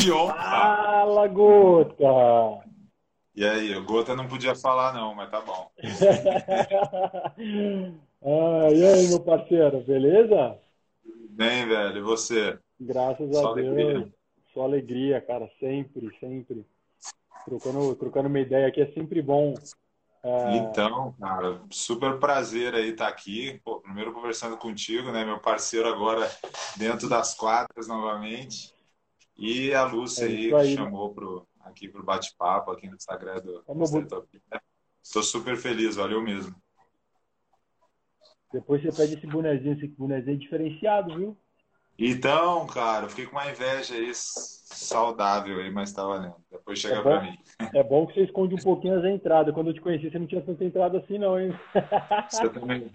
campeão. Fala, Gota! E aí, o Gota não podia falar não, mas tá bom. ah, e aí, meu parceiro, beleza? Bem, velho, e você? Graças Só a Deus. Alegria. Só alegria, cara, sempre, sempre. Trocando, trocando uma ideia aqui é sempre bom. É... Então, cara, super prazer aí estar tá aqui. Pô, primeiro conversando contigo, né? Meu parceiro agora dentro das quadras novamente. E a Lúcia é aí, aí, que chamou pro, aqui para o bate-papo aqui no Instagram do Estou super feliz, valeu mesmo. Depois você pede esse bonezinho, esse bonezinho é diferenciado, viu? Então, cara, eu fiquei com uma inveja aí saudável aí, mas tá valendo. Depois chega é para mim. É bom que você esconde um pouquinho as entradas. Quando eu te conheci, você não tinha tanta entrada assim, não, hein? Você também,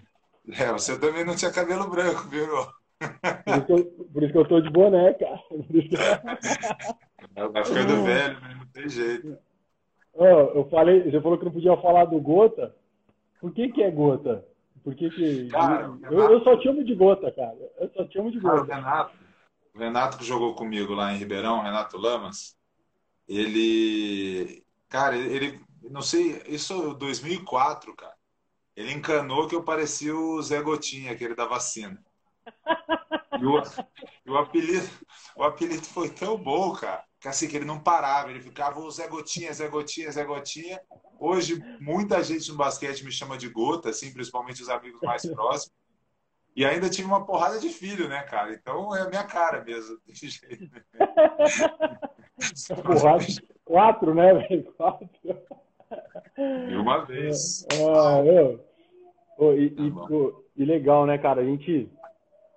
é, você também não tinha cabelo branco, viu, meu? Por isso, eu, por isso que eu tô de boné, cara. Vai ficando velho, né? Não tem jeito. Oh, eu falei, você falou que não podia falar do Gota. Por que que é Gota? Por que que... Cara, eu, eu, só te chamo de Gota, cara. Eu só te chamo de Gota. Cara, o Renato, o Renato que jogou comigo lá em Ribeirão, Renato Lamas, ele... Cara, ele... Não sei, isso 2004, cara. Ele encanou que eu parecia o Zé Gotinha, aquele da vacina. E o, o, apelido, o apelido foi tão bom, cara, que assim, que ele não parava, ele ficava o Zé Gotinha, Zé Gotinha, Zé Gotinha. Hoje, muita gente no basquete me chama de Gota, assim, principalmente os amigos mais próximos. E ainda tive uma porrada de filho, né, cara? Então é a minha cara mesmo, desse jeito. Porrada, quatro, né, velho? Quatro. E uma vez. Ah, eu. Oh, e, tá e, e, legal, né, cara? A gente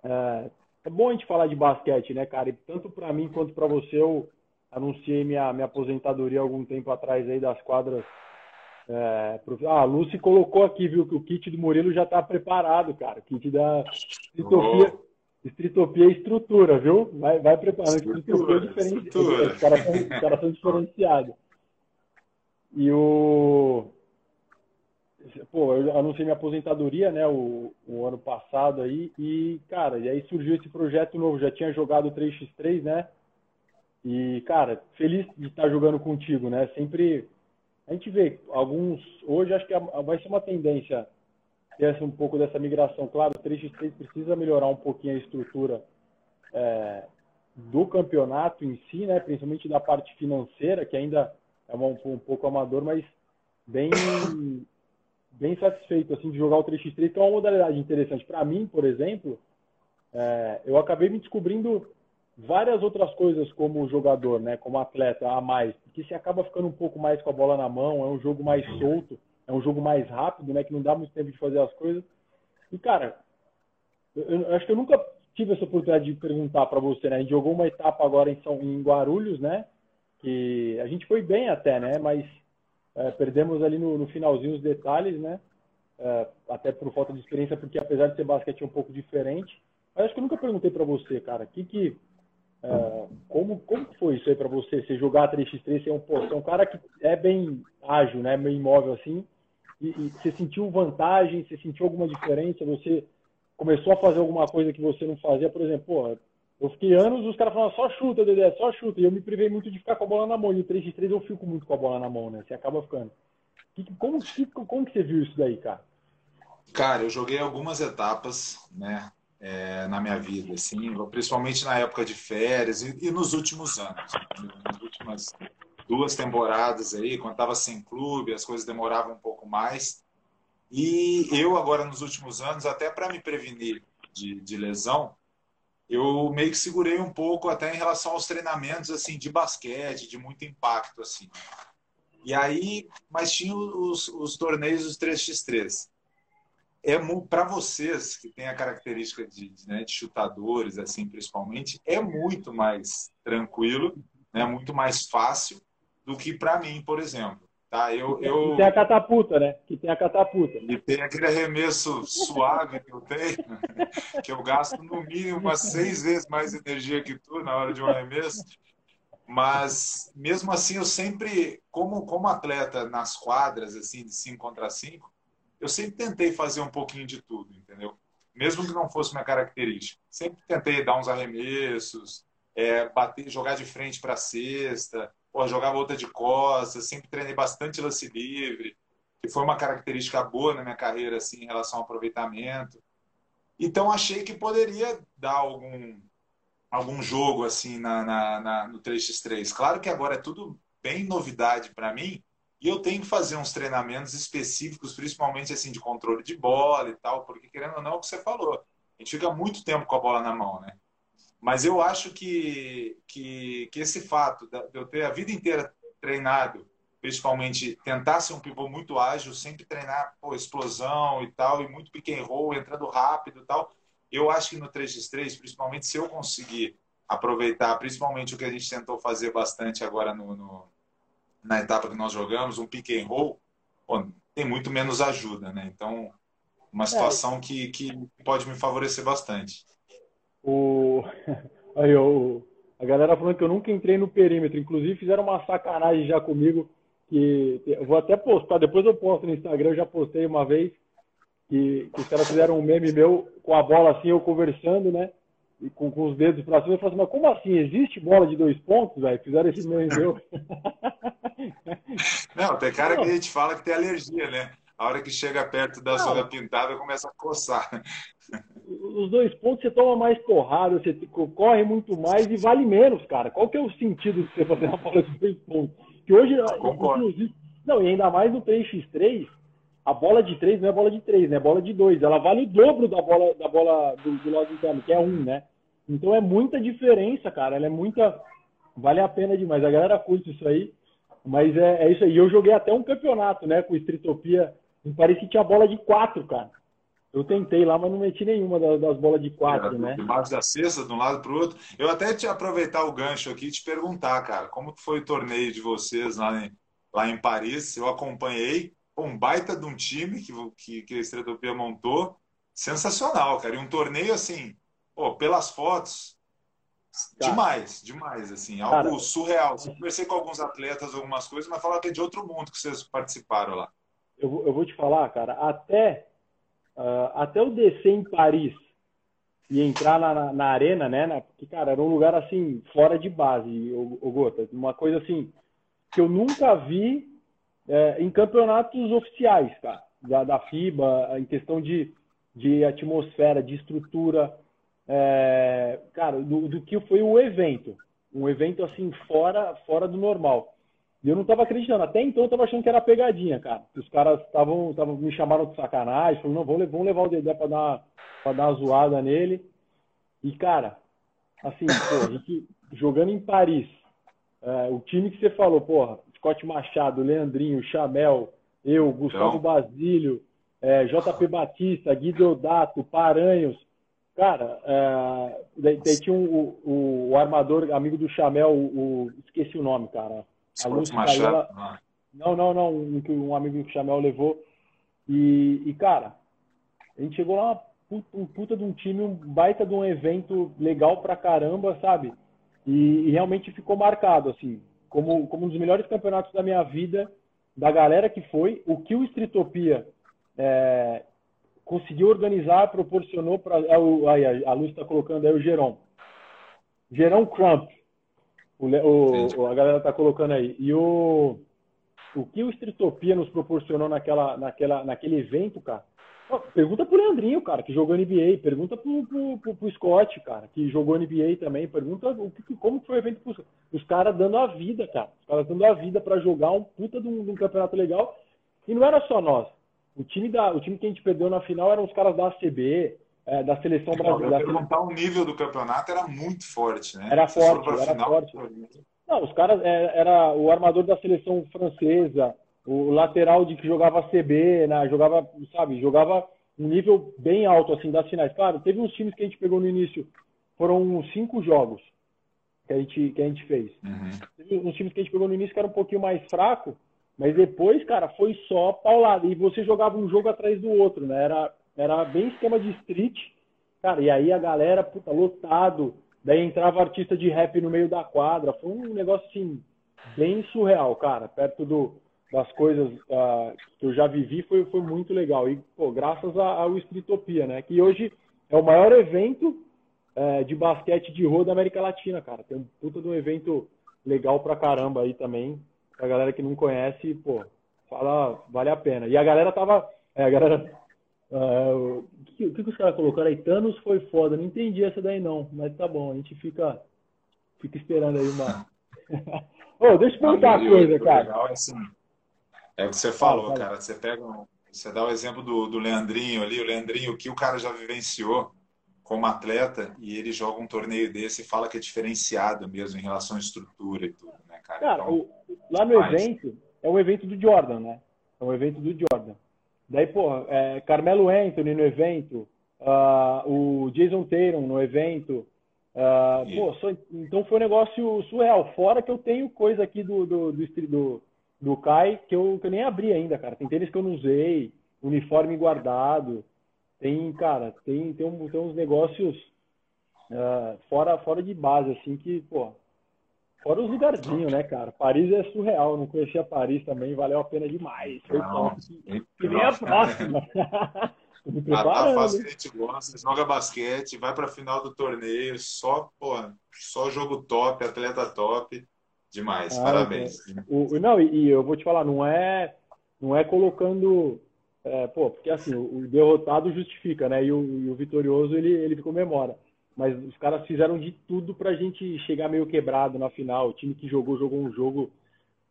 é, é, bom a gente falar de basquete, né, cara? E tanto para mim quanto para você, eu anunciei minha, minha aposentadoria algum tempo atrás aí das quadras. É. Ah, a Lucy colocou aqui, viu, que o kit do Murilo já está preparado, cara. O kit da Estritopia, oh. Estritopia é estrutura, viu? Vai, vai preparando. Estritopia é diferente. Os caras são, cara são diferenciados. E o pô, eu anunciei minha aposentadoria, né, o, o, ano passado aí, e, cara, e aí surgiu esse projeto novo, já tinha jogado 3x3, né, e, cara, feliz de estar jogando contigo, né, sempre, a gente vê alguns, hoje acho que vai ser uma tendência ter um pouco dessa migração, claro, o 3x3 precisa melhorar um pouquinho a estrutura é, do campeonato em si, né, principalmente da parte financeira, que ainda é um, um pouco amador, mas bem bem satisfeito assim de jogar o 3x3, que é uma modalidade interessante. Para mim, por exemplo, é, eu acabei me descobrindo várias outras coisas como jogador, né, como atleta a mais, porque você acaba ficando um pouco mais com a bola na mão, é um jogo mais solto, é um jogo mais rápido, né, que não dá muito tempo de fazer as coisas. E cara, eu, eu acho que eu nunca tive essa oportunidade de perguntar para você, né? A gente jogou uma etapa agora em São em Guarulhos, né? Que a gente foi bem até, né? Mas é, perdemos ali no, no, finalzinho os detalhes, né? É, até por falta de experiência, porque apesar de ser basquete é um pouco diferente. Mas acho que eu nunca perguntei para você, cara, que que é, como como foi isso aí para você? Você jogar 3x3, você é um, pô, você é um cara que é bem ágil, né? Meio imóvel assim. E, e você sentiu vantagem? Você sentiu alguma diferença? Você começou a fazer alguma coisa que você não fazia? Por exemplo, pô, eu fiquei anos, os caras falavam só chuta, Dedé, só chuta. E eu me privei muito de ficar com a bola na mão. E o 3x3 eu fico muito com a bola na mão, né? Você acaba ficando. Como, como que você viu isso daí, cara? Cara, eu joguei algumas etapas, né? É, na minha vida, assim, principalmente na época de férias e, e nos últimos anos. Nas últimas duas temporadas aí, quando estava sem clube, as coisas demoravam um pouco mais. E eu agora nos últimos anos, até para me prevenir de, de lesão, eu meio que segurei um pouco até em relação aos treinamentos assim de basquete, de muito impacto assim. E aí, mas tinha os, os torneios dos 3x3. É para vocês que têm a característica de, né, de chutadores assim, principalmente, é muito mais tranquilo, né, muito mais fácil do que para mim, por exemplo. Tá, eu, eu... E tem a catapulta, né? Que tem a catapulta. E tem aquele arremesso suave que eu tenho, que eu gasto no mínimo umas seis vezes mais energia que tu na hora de um arremesso. Mas, mesmo assim, eu sempre, como, como atleta nas quadras, assim, de 5 contra 5, eu sempre tentei fazer um pouquinho de tudo, entendeu? Mesmo que não fosse minha característica. Sempre tentei dar uns arremessos, é, bater, jogar de frente para a cesta, pô, jogava outra de costas, sempre treinei bastante lance livre, que foi uma característica boa na minha carreira assim, em relação ao aproveitamento. Então achei que poderia dar algum, algum jogo assim na, na, na no 3x3. Claro que agora é tudo bem novidade para mim, e eu tenho que fazer uns treinamentos específicos, principalmente assim de controle de bola e tal, porque querendo ou não, é o que você falou, a gente fica muito tempo com a bola na mão, né? Mas eu acho que, que, que esse fato de eu ter a vida inteira treinado, principalmente tentar ser um pivô muito ágil, sempre treinar pô, explosão e tal, e muito pick and roll, entrando rápido e tal, eu acho que no 3x3, principalmente se eu conseguir aproveitar, principalmente o que a gente tentou fazer bastante agora no, no na etapa que nós jogamos, um pick and roll, pô, tem muito menos ajuda, né? Então, uma é. situação é. que, que pode me favorecer bastante. O... Aí, o... A galera falando que eu nunca entrei no perímetro. Inclusive, fizeram uma sacanagem já comigo. Que eu vou até postar, depois eu posto no Instagram. Eu já postei uma vez que, que os caras fizeram um meme meu com a bola assim, eu conversando, né? E com, com os dedos pra cima. Eu falei assim, mas como assim? Existe bola de dois pontos, velho? Fizeram esse meme meu. Não, tem cara que a gente fala que tem alergia, né? A hora que chega perto da Não. zona pintada, começa a coçar os dois pontos você toma mais porrada, você corre muito mais e vale menos, cara. Qual que é o sentido de você fazer uma bola de dois pontos? Que hoje, inclusive, não, e ainda mais no 3x3, a bola de 3 não é bola de 3, né? É bola de 2. Ela vale o dobro da bola, da bola do, do lado interno, que é 1, um, né? Então é muita diferença, cara. Ela é muita. Vale a pena demais. A galera curte isso aí. Mas é, é isso aí. Eu joguei até um campeonato, né? Com Streetopia. Em Paris que tinha bola de 4, cara. Eu tentei lá, mas não meti nenhuma das, bolas de quatro, é, né? Debaixo da cesta, de um lado para o outro. Eu até te aproveitar o gancho aqui e te perguntar, cara, como foi o torneio de vocês lá em, lá em Paris? Eu acompanhei um baita de um time que, que, que a Estretopia montou. Sensacional, cara. E um torneio assim, pô, pelas fotos, cara, demais, demais, assim, algo cara, surreal. Eu conversei com alguns atletas, algumas coisas, mas falaram que é de outro mundo que vocês participaram lá. Eu, eu vou te falar, cara, até uh, até eu descer em Paris e entrar na, na, na arena, né? Na, porque, cara, era um lugar assim, fora de base, o, Gota. Uma coisa assim, que eu nunca vi é, em campeonatos oficiais, cara, da, da FIBA, em questão de, de atmosfera, de estrutura, é, cara, do, do que foi o evento. Um evento assim, fora, fora do normal. E eu não estava acreditando. Até então eu estava achando que era pegadinha, cara. Os caras estavam me chamaram de sacanagem, falaram, não, vamos, vamos levar o Dedé para dar, pra dar uma zoada nele. E, cara, assim, pô, a gente jogando em Paris, é, o time que você falou, porra, Scott Machado, Leandrinho, Chamel, eu, Gustavo então... Basílio, é, JP Batista, Guido Dato, Paranhos. Cara, é, daí, daí, tinha um, o, o, armador, amigo do Chamel, o, o, esqueci o nome, cara a luz caiu, ela... Não, não, não. Um, um amigo que o Chamel levou. E, e, cara, a gente chegou lá, um puta de um time, um baita de um evento legal pra caramba, sabe? E, e, realmente ficou marcado, assim, como, como um dos melhores campeonatos da minha vida, da galera que foi, o que o Streetopia é, conseguiu organizar, proporcionou para. É, a luz está colocando aí o Geron. Gerão Crump. O, o, a galera tá colocando aí. E o, o que o Streetopia nos proporcionou naquela, naquela, naquele evento, cara? Pergunta pro Leandrinho, cara, que jogou NBA. Pergunta pro, pro, pro, pro Scott, cara, que jogou NBA também. Pergunta o que, como foi o evento pros, os caras dando a vida, cara. Os caras dando a vida para jogar um puta de um, de um, campeonato legal. E não era só nós. O time, da, o time que a gente perdeu na final eram os caras da ACB, é, da seleção brasileira. perguntar o nível do campeonato era muito forte, né? Era forte, era final, forte. Não, os caras é, era o armador da seleção francesa, o lateral de que jogava CB, né? Jogava, sabe, jogava um nível bem alto assim das finais. Claro, teve uns times que a gente pegou no início, foram uns cinco jogos que a gente que a gente fez. Uhum. Teve uns times que a gente pegou no início que era um pouquinho mais fraco, mas depois, cara, foi só paulada e você jogava um jogo atrás do outro, né? Era era bem esquema de street, cara, e aí a galera, puta, lotado. Daí entrava artista de rap no meio da quadra. Foi um negócio, assim, bem surreal, cara. Perto do, das coisas uh, que eu já vivi, foi, foi muito legal. E, pô, graças ao Streetopia, né? Que hoje é o maior evento é, de basquete de rua da América Latina, cara. Tem um puta de um evento legal pra caramba aí também. Pra galera que não conhece, pô, fala, vale a pena. E a galera tava. É, a galera. Uh, o, que, que os caras colocaram aí? Thanos foi foda. Não entendi essa daí não, mas tá bom, a gente fica, fica esperando aí uma. Ô, deixa eu perguntar uma coisa, cara. Legal é, assim, é o que você falou, cara. Você pega. Você dá o exemplo do, do Leandrinho ali, o Leandrinho, o que o cara já vivenciou como atleta e ele joga um torneio desse e fala que é diferenciado mesmo em relação à estrutura e tudo, né, cara? Cara, então, o, lá no evento, é um evento do Jordan, né? É um evento do Jordan. Daí, pô, é, Carmelo Anthony no evento, uh, o Jason Tatum no evento. Uh, pô, só, então foi um negócio surreal. Fora que eu tenho coisa aqui do, do, do, do, do Kai que eu, que eu nem abri ainda, cara. Tem tênis que eu não usei, uniforme guardado. Tem, cara, tem, tem, um, tem uns negócios uh, fora, fora de base, assim, que, pô, fora os lugarzinhos, né, cara? Paris é surreal, não conhecia Paris também, valeu a pena demais. Foi não, que, que vem a próxima. Ah, tá fácil que a gente gosta, joga basquete, vai pra final do torneio, só, pô, só jogo top, atleta top. Demais, ah, parabéns. O, não, e, e eu vou te falar, não é, não é colocando é, pô, porque assim, o, derrotado justifica, né? E o, e o, vitorioso ele, ele comemora. Mas os caras fizeram de tudo pra gente chegar meio quebrado na final. O time que jogou, jogou um jogo.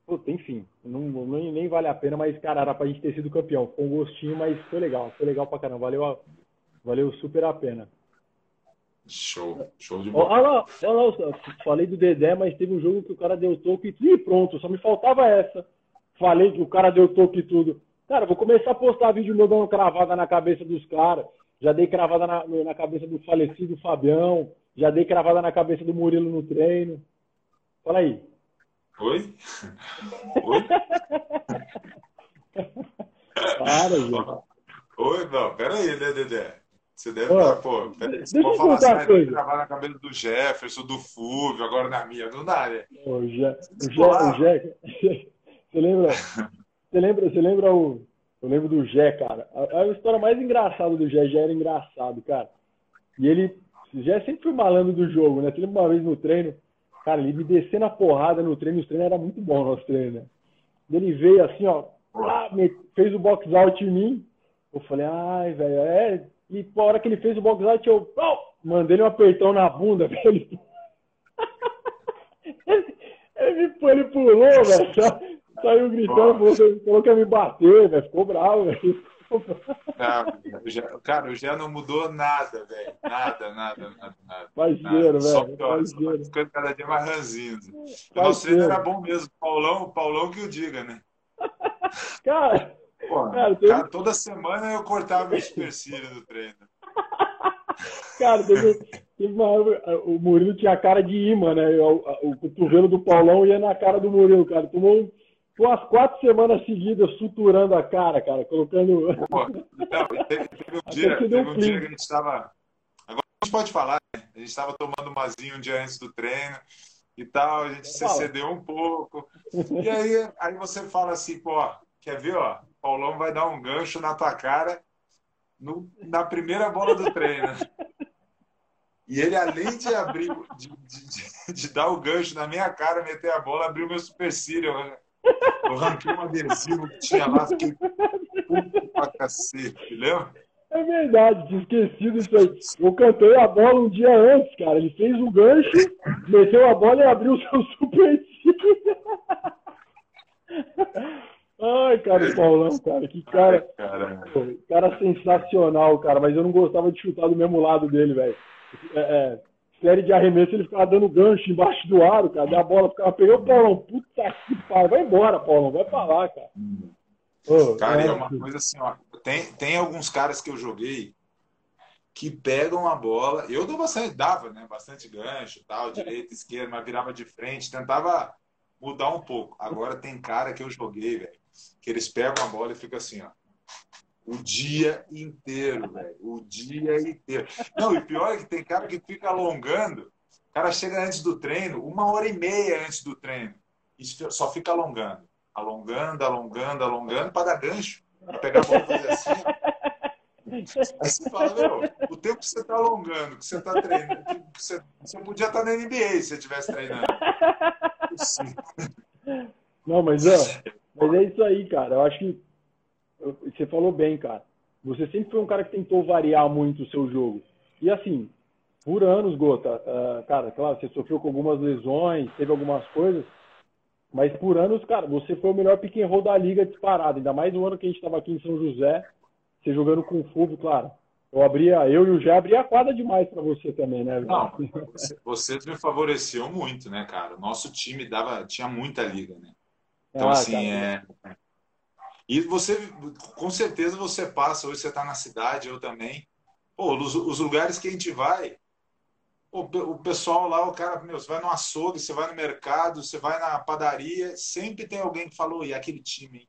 Puta, enfim, não, não, nem vale a pena, mas, cara, era pra gente ter sido campeão. Com um gostinho, mas foi legal, foi legal pra caramba. Valeu, valeu super a pena. Show, show de bola. Olha lá, olha lá, falei do Dedé, mas teve um jogo que o cara deu toque e pronto, só me faltava essa. Falei que o cara deu toque e tudo. Cara, vou começar a postar vídeo meu dando cravada na cabeça dos caras. Já dei cravada na, na cabeça do falecido Fabião. Já dei cravada na cabeça do Murilo no treino. Fala aí. Oi? Oi? Para, gente. Oi, não, peraí, né, Dedé? Você deve estar, tá, pô, peraí, você pode falar assim, ah, gravar na cabeça do Jefferson, do Fúvio, agora na minha, não dá, né? O Jé, o Jé, você lembra? Você lembra, você lembra o. Eu lembro do Gé, cara. A, a história mais engraçada do Gé, já era engraçado, cara. E ele. O Gé sempre foi malandro do jogo, né? Lembra uma vez no treino, cara, ele me descendo a porrada no treino, os treinos era muito bom nosso treino, né? Ele veio assim, ó, fez o box out em mim. Eu falei, ai, velho, é. E a hora que ele fez o box out, eu oh! mandei um apertão na bunda, velho. ele, ele, ele pulou, velho. Saiu gritando, falou, falou que ia me bater, velho. Ficou bravo, velho. Cara, o Gé não mudou nada, velho. Nada, nada, nada, nada. Parceiro, velho. Só ficando cada dia mais ranzinho. O nosso treino era bom mesmo. Paulão, Paulão que o diga, né? Cara, Pô, cara, cara, toda semana eu cortava o supercílio do treino. Cara, teve, teve uma, o Murilo tinha a cara de imã, né? O, o, o cotovelo do Paulão ia na cara do Murilo, cara. Tomou um Tô as quatro semanas seguidas suturando a cara, cara, colocando. Pô, não, teve, teve, um dia, teve um dia que a gente estava. Agora a gente pode falar, né? A gente estava tomando mazinho um dia antes do treino e tal, a gente se cedeu um pouco. E aí, aí você fala assim, pô, quer ver, ó? Paulão vai dar um gancho na tua cara no, na primeira bola do treino. E ele, além de abrir, de, de, de, de, dar o gancho na minha cara, meter a bola, abriu meu supercílio. Eu arranquei um adesivo que tinha lá, fiquei puto pra cacete, lembra? É verdade, tinha esquecido isso aí. Eu cantei a bola um dia antes, cara. Ele fez um gancho, meteu a bola e abriu o seu super Ai, cara, o Paulão, cara, que cara. Ai, cara sensacional, cara. Mas eu não gostava de chutar do mesmo lado dele, velho. É, é, série de arremesso, ele ficava dando gancho embaixo do aro, cara. a bola ficava pegando Paulão. Puta que pariu. Vai embora, Paulão. Vai pra lá, cara. Oh, cara, é, é uma coisa assim, ó. Tem, tem alguns caras que eu joguei que pegam a bola. Eu dou bastante, dava, né? Bastante gancho, tal, direita, esquerda, mas virava de frente, tentava mudar um pouco. Agora tem cara que eu joguei, velho, que eles pegam a bola e fica assim, ó. O dia inteiro, velho. O dia inteiro. Não, e pior é que tem cara que fica alongando. O cara chega antes do treino, uma hora e meia antes do treino. E só fica alongando. Alongando, alongando, alongando, para dar gancho. Para pegar a bola e fazer assim. Aí você fala, meu, o tempo que você está alongando, que você está treinando, você, você, podia estar na NBA se você estivesse treinando. Não, mas, ó, mas é isso aí, cara. Eu acho que você falou bem, cara. Você sempre foi um cara que tentou variar muito o seu jogo. E assim, por anos, Gota, uh, cara, claro, você sofreu com algumas lesões, teve algumas coisas, mas por anos, cara, você foi o melhor pick and roll da liga disparado. Ainda mais no ano que a gente estava aqui em São José, você jogando com o Fulvio, claro. Eu abria, eu e o Jé abria a quadra demais para você também, né? Não, você, você me favoreceu muito, né, cara? O nosso time dava, tinha muita liga, né? Então, ah, assim, é. E você, com certeza, você passa, hoje você está na cidade, eu também. Pô, os, os lugares que a gente vai, o, o pessoal lá, o cara, meu, você vai no açougue, você vai no mercado, você vai na padaria, sempre tem alguém que falou, e aquele time, hein?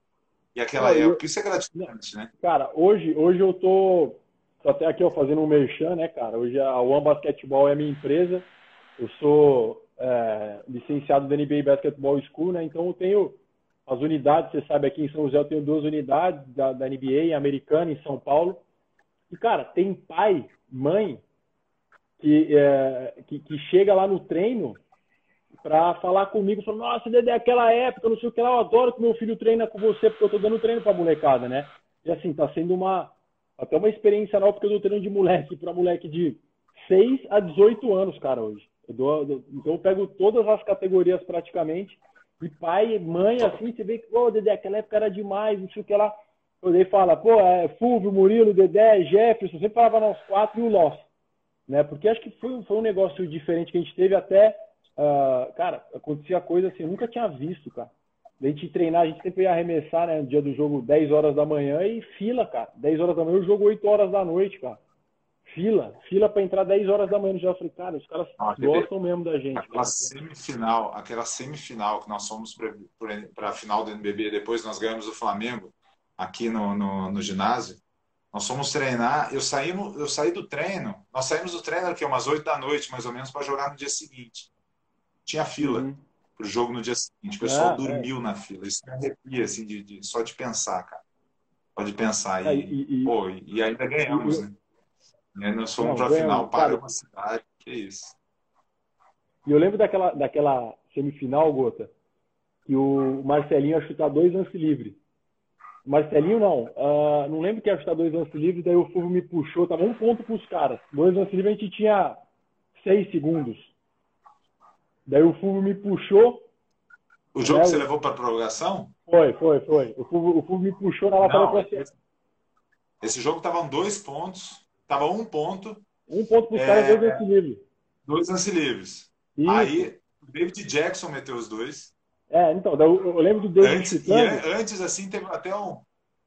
E aquela é, época, eu... isso é gratificante, né? Cara, hoje, hoje eu tô, tô até aqui ó, fazendo um merchan, né, cara? Hoje a One Basketball é minha empresa. Eu sou é, licenciado da NBA Basketball School, né? Então eu tenho as unidades, você sabe, aqui em São José eu tenho duas unidades da, da NBA, americana, em São Paulo. E, cara, tem pai, mãe, que, é, que, que, chega lá no treino para falar comigo, falando, nossa, Dedé, aquela época, não sei o que lá, eu adoro que meu filho treina com você, porque eu tô dando treino pra molecada, né? E assim, tá sendo uma até uma experiência nova, porque eu dou treino de moleque para moleque de 6 a 18 anos, cara, hoje. Eu dou, então eu pego todas as categorias praticamente, e pai, mãe, assim, você vê que, pô, Dedé, aquela época era demais, não sei o que lá. Daí fala, pô, é Fulvio, Murilo, Dedé, Jefferson, sempre falava nós quatro e o Loss né? Porque acho que foi, foi um negócio diferente que a gente teve até, uh, cara, acontecia coisa assim, eu nunca tinha visto, cara. A gente treinar, a gente sempre ia arremessar, né, no dia do jogo 10 horas da manhã e fila, cara. 10 horas da manhã, o jogo 8 horas da noite, cara. Fila, fila para entrar 10 horas da manhã no Falei, cara, os caras ah, gostam mesmo da gente. Aquela cara. semifinal, aquela semifinal que nós fomos para a final do NBB, depois nós ganhamos o Flamengo aqui no, no, no ginásio. Nós fomos treinar, eu saí, eu saí do treino, nós saímos do treino aqui umas 8 da noite, mais ou menos, para jogar no dia seguinte. Tinha fila uhum. para o jogo no dia seguinte. O pessoal é, dormiu é. na fila. Isso me arrepia, assim, de, de, só de pensar, cara. Pode pensar. É, e, e, pô, e ainda ganhamos, e, né? Aí nós fomos para a final, paramos a cidade. Que isso. E eu lembro daquela, daquela semifinal, Gota, que o Marcelinho ia chutar dois lances livres. Marcelinho não. Uh, não lembro que ia chutar dois lances livres, daí o Fulvio me puxou, tava um ponto para os caras. Dois lances livres a gente tinha seis segundos. Daí o Fulvio me puxou. O jogo né, que você levou para prorrogação? Foi, foi, foi. O Fulvio, o Fulvio me puxou na lateral para esse, esse jogo estavam dois pontos, tava um ponto. Um ponto para os é... caras, dois lances livres. Dois lances livres. Isso. Aí o David Jackson meteu os dois. É, então, eu, lembro do David antes, citando... É, antes, assim, teve até um...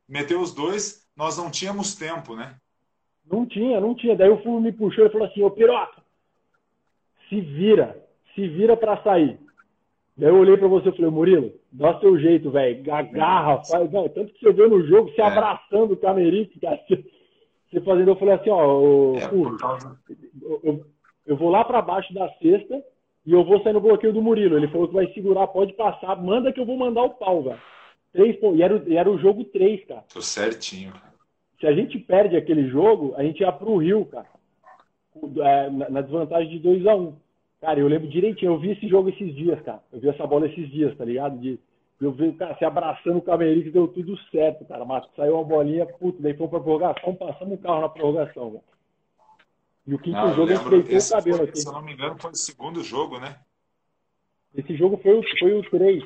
Meteu os dois, nós não tínhamos tempo, né? Não tinha, não tinha. Daí o Fulvio me puxou e falou assim, ô Piroca, se vira, se vira para sair. Daí eu olhei para você e falei, Murilo, dá seu jeito, velho, agarra, faz, não, tanto que você viu no jogo, se é. abraçando o Camerique, você fazendo, eu falei assim, ó, é, Fulvio, causa... eu, eu, vou lá para baixo da cesta e eu vou sair no bloqueio do Murilo. Ele falou que vai segurar, pode passar, manda que eu vou mandar o pau, velho. Três pontos. E era, e era o jogo 3, cara. Tô certinho. Se a gente perde aquele jogo, a gente ia pro Rio, cara. É, na desvantagem de 2 a 1 um. Cara, eu lembro direitinho, eu vi esse jogo esses dias, cara. Eu vi essa bola esses dias, tá ligado? De, eu vi o cara se abraçando o Camerique, deu tudo certo, cara. Mas saiu uma bolinha, puto, daí foi pra prorrogação, passamos o carro na prorrogação, velho. E o quinto ah, jogo a gente deitou o cabelo foi, aqui. Se eu não me engano, foi o segundo jogo, né? Esse jogo foi o, foi o 3.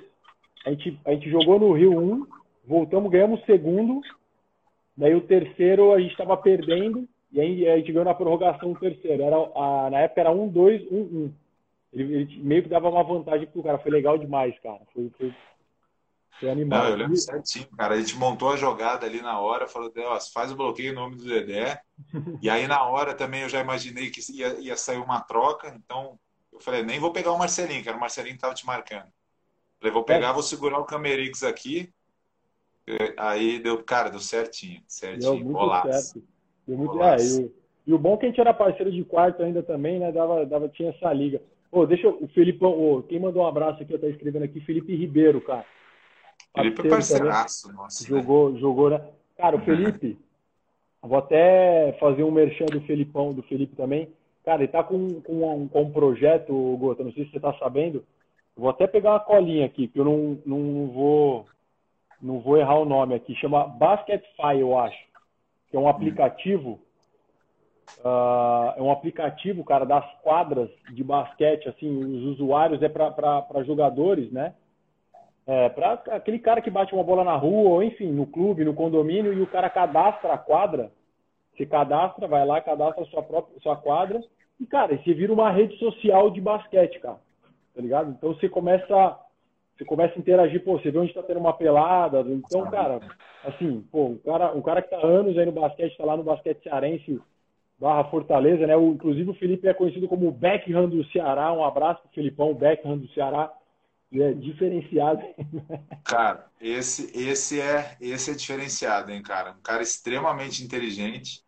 A gente, a gente jogou no Rio 1, voltamos, ganhamos o segundo. Daí o terceiro a gente estava perdendo. E aí a gente ganhou na prorrogação o terceiro. Era, a, na época era 1, 2, 1, 1. Ele, ele meio que dava uma vantagem pro cara. Foi legal demais, cara. Foi, foi, foi animal. Não, eu lembro certinho, cara. A gente montou a jogada ali na hora, falou, Deus, faz o bloqueio em nome do Dedé. e aí na hora também eu já imaginei que ia, ia sair uma troca, então eu falei, nem vou pegar o Marcelinho, que era o Marcelinho que estava te marcando. Falei, vou pegar, é. vou segurar o Camerix aqui. Aí deu, cara, deu certinho, certinho, deu muito certo. Deu muito... É, e, e, o bom é que a gente era parceiro de quarto ainda também, né? Dava, dava, tinha essa liga. Ô, deixa eu, o Felipão, ô, quem mandou um abraço aqui, eu tá escrevendo aqui, Felipe Ribeiro, cara. Felipe é parceiraço, nossa. Jogou, né? jogou, né? Cara, o Felipe, Vou até fazer um merchan do Felipão, do Felipe também. Cara, ele tá com, com, um, com um projeto, Gota, não sei se você tá sabendo. Vou até pegar uma colinha aqui, que eu não, não vou não vou errar o nome aqui, chama Basketfy, eu acho. Que é um aplicativo. Uh, é um aplicativo, cara, das quadras de basquete, assim, os usuários é para jogadores, né? É, para aquele cara que bate uma bola na rua, ou enfim, no clube, no condomínio, e o cara cadastra a quadra. Se cadastra, vai lá, cadastra a sua própria sua quadra. E, cara, você vira uma rede social de basquete, cara. Tá ligado? Então você começa. Você começa a interagir, pô, você vê onde está tendo uma pelada. Então, cara, assim, pô, o cara, o cara que tá anos aí no basquete, tá lá no basquete cearense barra Fortaleza, né? O, inclusive o Felipe é conhecido como o Beckham do Ceará. Um abraço pro Filipão, o Beckham do Ceará é diferenciado. Cara, esse, esse, é, esse é diferenciado, hein, cara? Um cara extremamente inteligente.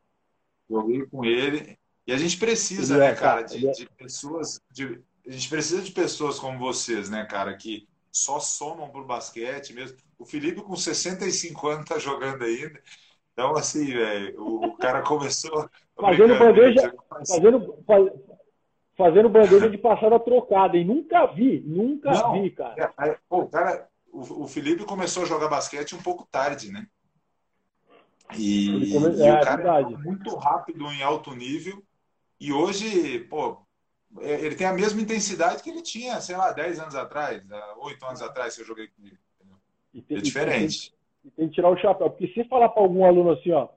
Joguei com ele. E a gente precisa, ele né, é, cara, de, é... de, pessoas. De, a gente precisa de pessoas como vocês, né, cara, que só somam pro basquete mesmo. O Felipe, com 65 anos, tá jogando ainda. Então, assim, velho, o, cara começou. Fazendo bandeja. Fazendo, fazendo bandeja de passada trocada, e nunca vi, nunca Não, vi, cara. É, pô, cara, o, o, Felipe começou a jogar basquete um pouco tarde, né? E, come... e é, o cara é muito rápido em alto nível. E hoje, pô, é, ele tem a mesma intensidade que ele tinha, sei lá, 10 anos atrás, 8 anos atrás que eu joguei com ele. é diferente. E tem, tem, que tirar o chapéu, porque se falar para algum aluno assim, ó,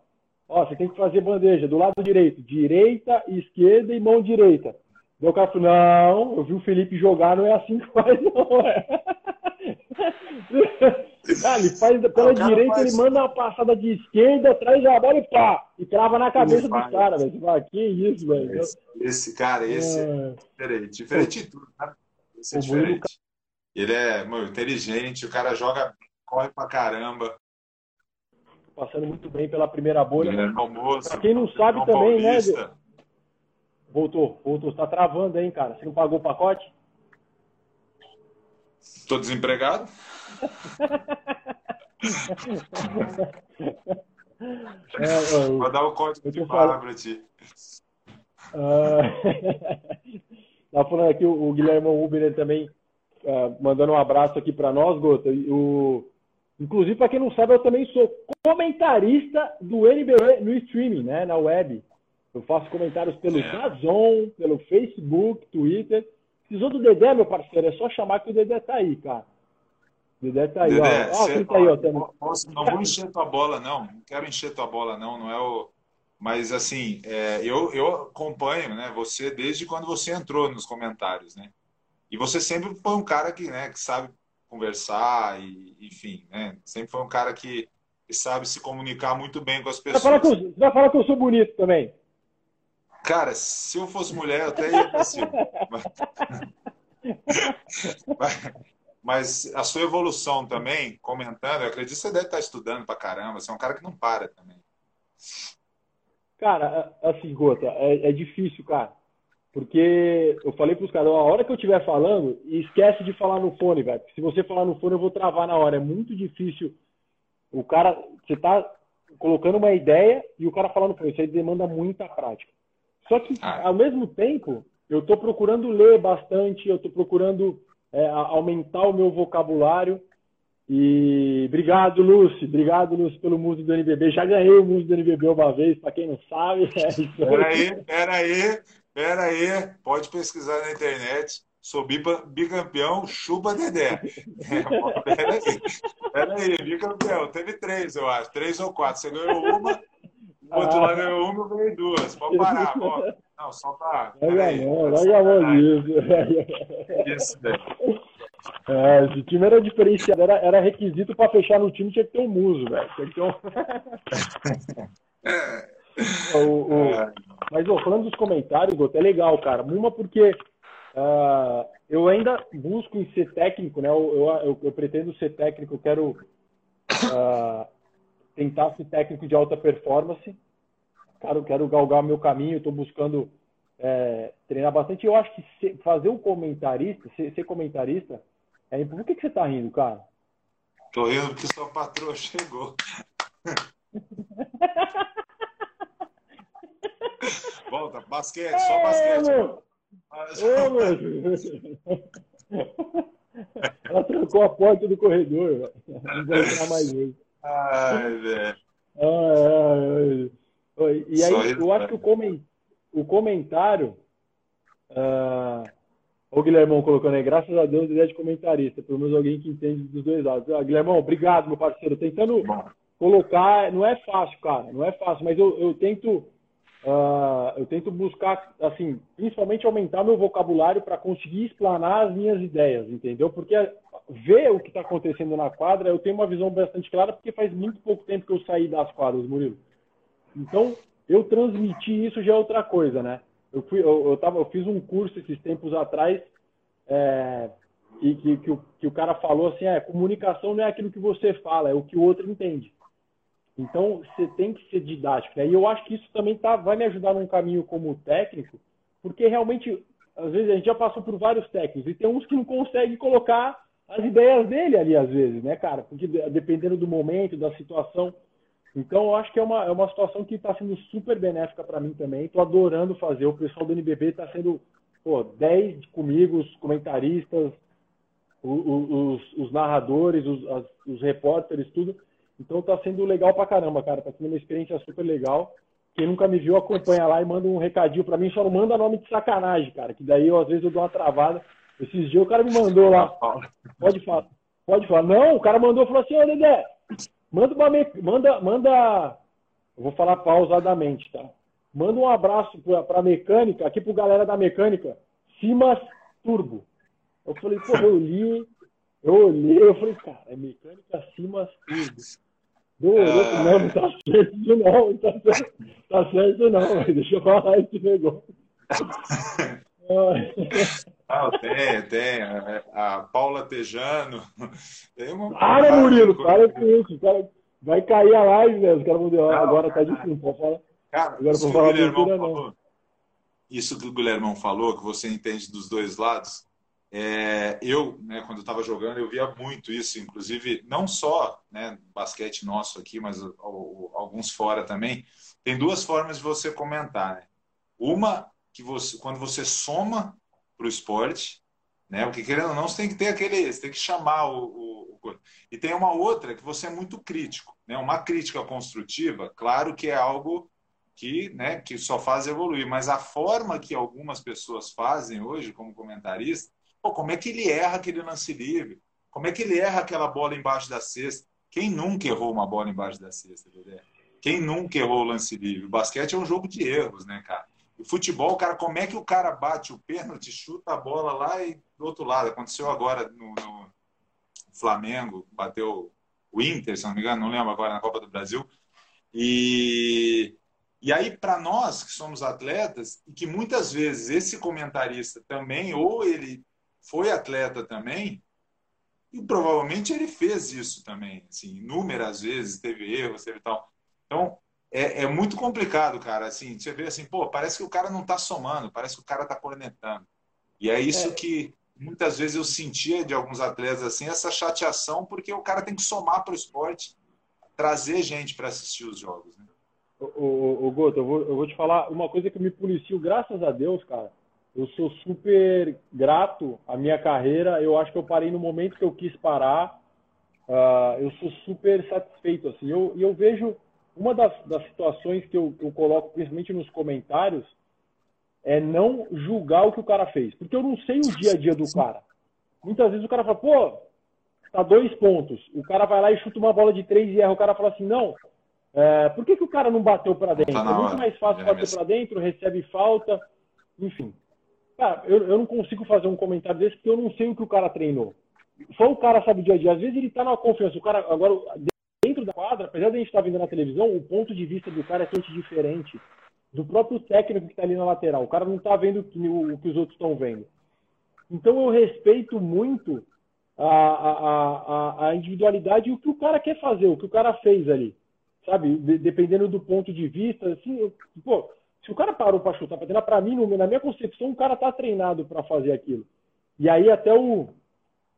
ó, você tem que fazer bandeja do lado direito, direita, esquerda e mão direita. Daí o cara falou, não, eu vi o Felipe jogar, não é assim que faz, não. É. Ah, ele faz pela direita, faz... ele manda uma passada de esquerda, traz a bola e pá! E trava na cabeça do cara, velho. Fala, que isso, velho. Esse, esse, cara, esse é, é diferente. Diferente de tudo, cara. Esse é diferente. Ele é mano, inteligente, o cara joga, corre pra caramba. Passando muito bem pela primeira bolha. É, almoço, pra quem não sabe também, né, paulista. né? Voltou, voltou. Você tá travando, hein, cara? Você não pagou o pacote? Estou desempregado. é, Vou dar o código de barra para ti. Uh... tá falando aqui o, o Guilherme Uber também uh, mandando um abraço aqui para nós, Gota. O... Inclusive, para quem não sabe, eu também sou comentarista do NBA no streaming, né, na web. Eu faço comentários pelo é. pelo Facebook, Twitter. Precisou do Dedé, meu parceiro, é só chamar que o Dedé tá aí, cara. O Dedé tá aí, Dedé, ó. ó cê, tá aí, ó, posso, não vou encher tua bola, não. Não quero encher tua bola, não. Não é o. Mas assim, é, eu, eu acompanho né, você desde quando você entrou nos comentários, né? E você sempre foi um cara que, né, que sabe conversar e, enfim, né? Sempre foi um cara que, que sabe se comunicar muito bem com as pessoas. Vai falar que eu, vai falar que eu sou bonito também. Cara, se eu fosse mulher, eu até ia. Mas, mas, a sua evolução também, comentando, eu acredito que você deve estar estudando pra caramba. Você é um cara que não para também. Cara, assim, Gota, é, é difícil, cara. Porque eu falei pros caras, a hora que eu estiver falando, esquece de falar no fone, velho. Se você falar no fone, eu vou travar na hora. É muito difícil. O cara, você tá colocando uma ideia e o cara falando no fone. Isso aí demanda muita prática. Só que, ah. ao mesmo tempo, eu estou procurando ler bastante, eu estou procurando é, aumentar o meu vocabulário. E obrigado, Lúcio. Obrigado, Lúcio, pelo mundo do NBB. Já ganhei o mundo do NBB uma vez, para quem não sabe. É peraí, peraí, peraí. Pode pesquisar na internet. Sou bicampeão, chupa Dedé. É, peraí, peraí, bicampeão. Teve três, eu acho. Três ou quatro. Você ganhou uma, o outro ah. lá ganhou uma, eu ganhei duas. Pode parar, ó. Não, só pra. Larga a mão, larga a mão disso. Isso, velho. É, esse time era diferenciado, era, era requisito para fechar no time, tinha que ter um muso, velho. Tinha que ter um. o, o... É. Mas, ó, falando dos comentários, Goto, é legal, cara. Uma porque uh, eu ainda busco em ser técnico, né? Eu, eu, eu, eu pretendo ser técnico, eu quero uh, tentar ser técnico de alta performance. Quero, quero galgar meu caminho, estou buscando é, treinar bastante. Eu acho que fazer um comentarista, ser, ser comentarista, é Por que, que você está rindo, cara? Tô rindo porque sua patroa chegou. Volta, basquete, só é, basquete. Ô. Ela trancou a porta do corredor. Não vai entrar mais hoje. Ai, velho. E aí, eu acho que o, coment... o comentário. Uh... O Guilhermão colocando aí, graças a Deus, ideia de comentarista, pelo menos alguém que entende dos dois lados. Ah, Guilhermão, obrigado, meu parceiro. Tentando colocar, não é fácil, cara, não é fácil, mas eu, eu tento Uh, eu tento buscar, assim, principalmente aumentar meu vocabulário para conseguir explanar as minhas ideias, entendeu? Porque ver o que está acontecendo na quadra, eu tenho uma visão bastante clara, porque faz muito pouco tempo que eu saí das quadras, Murilo. Então, eu transmitir isso já é outra coisa, né? Eu, fui, eu, eu, tava, eu fiz um curso esses tempos atrás é, e que, que, o, que o cara falou assim, é, comunicação não é aquilo que você fala, é o que o outro entende. Então, você tem que ser didático. Né? E eu acho que isso também tá, vai me ajudar num caminho como técnico, porque realmente, às vezes, a gente já passou por vários técnicos e tem uns que não conseguem colocar as ideias dele ali, às vezes, né, cara? Porque dependendo do momento, da situação. Então, eu acho que é uma, é uma situação que está sendo super benéfica para mim também. Estou adorando fazer. O pessoal do NBB está sendo pô, 10 comigo, os comentaristas, os, os, os narradores, os, as, os repórteres, tudo então tá sendo legal pra caramba, cara. Tá sendo uma experiência super legal. Quem nunca me viu, acompanha lá e manda um recadinho pra mim. Só não manda nome de sacanagem, cara. Que daí eu, às vezes eu dou uma travada. Esses dias o cara me mandou lá. Pode falar. Pode falar. Não, o cara mandou falou assim, ô Dedé, manda uma. Manda. Manda. Eu vou falar pausadamente, tá? Manda um abraço pra, pra mecânica, aqui pro galera da mecânica. Simas Turbo. Eu falei, pô, eu li, eu olhei, eu falei, cara, é mecânica Simas Turbo. Ah. Não, não tá certo não, tá certo, tá certo não, deixa eu falar esse negócio. Não, tem, tem. A Paula Tejano. Tem uma. Para, Murilo, para com isso. Cara, vai cair a live, né? Os caras vão dizer, agora tá difícil, pode falar. Cara, agora isso, falar que falou, isso que o Guilhermão falou, que você entende dos dois lados, é, eu, né, quando eu estava jogando, eu via muito isso, inclusive, não só né, basquete nosso aqui, mas o, o, alguns fora também. Tem duas formas de você comentar. Né? Uma, que você, quando você soma para o esporte, né, porque querendo ou não, você tem que ter aquele, você tem que chamar o, o, o, E tem uma outra que você é muito crítico. Né? Uma crítica construtiva, claro que é algo que, né, que só faz evoluir, mas a forma que algumas pessoas fazem hoje, como comentarista, Pô, como é que ele erra aquele lance livre? Como é que ele erra aquela bola embaixo da cesta? Quem nunca errou uma bola embaixo da cesta? Quem nunca errou o lance livre? O basquete é um jogo de erros, né, cara? O futebol, cara, como é que o cara bate o pênalti, chuta a bola lá e do outro lado? Aconteceu agora no, no Flamengo, bateu o Inter, se não me engano, não lembro agora, na Copa do Brasil. E, e aí, para nós que somos atletas, e que muitas vezes esse comentarista também, ou ele foi atleta também, e provavelmente ele fez isso também, assim, inúmeras vezes, teve erros, teve tal. Então, é, é, muito complicado, cara, assim, você vê assim, pô, parece que o cara não está somando, parece que o cara está cornetando. E é isso é. que muitas vezes eu sentia de alguns atletas, assim, essa chateação, porque o cara tem que somar para o esporte, trazer gente para assistir os jogos, né? O, o, o Goto, eu vou, eu vou te falar uma coisa que me policio, graças a Deus, cara, eu sou super grato à minha carreira. Eu acho que eu parei no momento que eu quis parar. Uh, eu sou super satisfeito. Assim, eu, eu vejo uma das, das situações que eu, eu coloco, principalmente nos comentários, é não julgar o que o cara fez. Porque eu não sei o dia a dia do cara. Muitas vezes o cara fala, pô, tá dois pontos. O cara vai lá e chuta uma bola de três e erra. O cara fala assim, não, é, por que, que o cara não bateu para dentro? Tá é muito mais fácil é, bater para dentro, recebe falta, enfim. Cara, eu, eu não consigo fazer um comentário desse porque eu não sei o que o cara treinou. Só o cara sabe o dia a dia. Às vezes ele tá na confiança. O cara, agora, dentro da quadra, apesar de a gente estar tá vendo na televisão, o ponto de vista do cara é totalmente diferente do próprio técnico que está ali na lateral. O cara não está vendo o que, os outros estão vendo. Então eu respeito muito a, a, a, a, individualidade e o que o cara quer fazer, o que o cara fez ali. Sabe? De, dependendo do ponto de vista, assim, eu, pô, se o cara parou para chutar para para mim, na minha concepção, o cara tá treinado para fazer aquilo. E aí até o.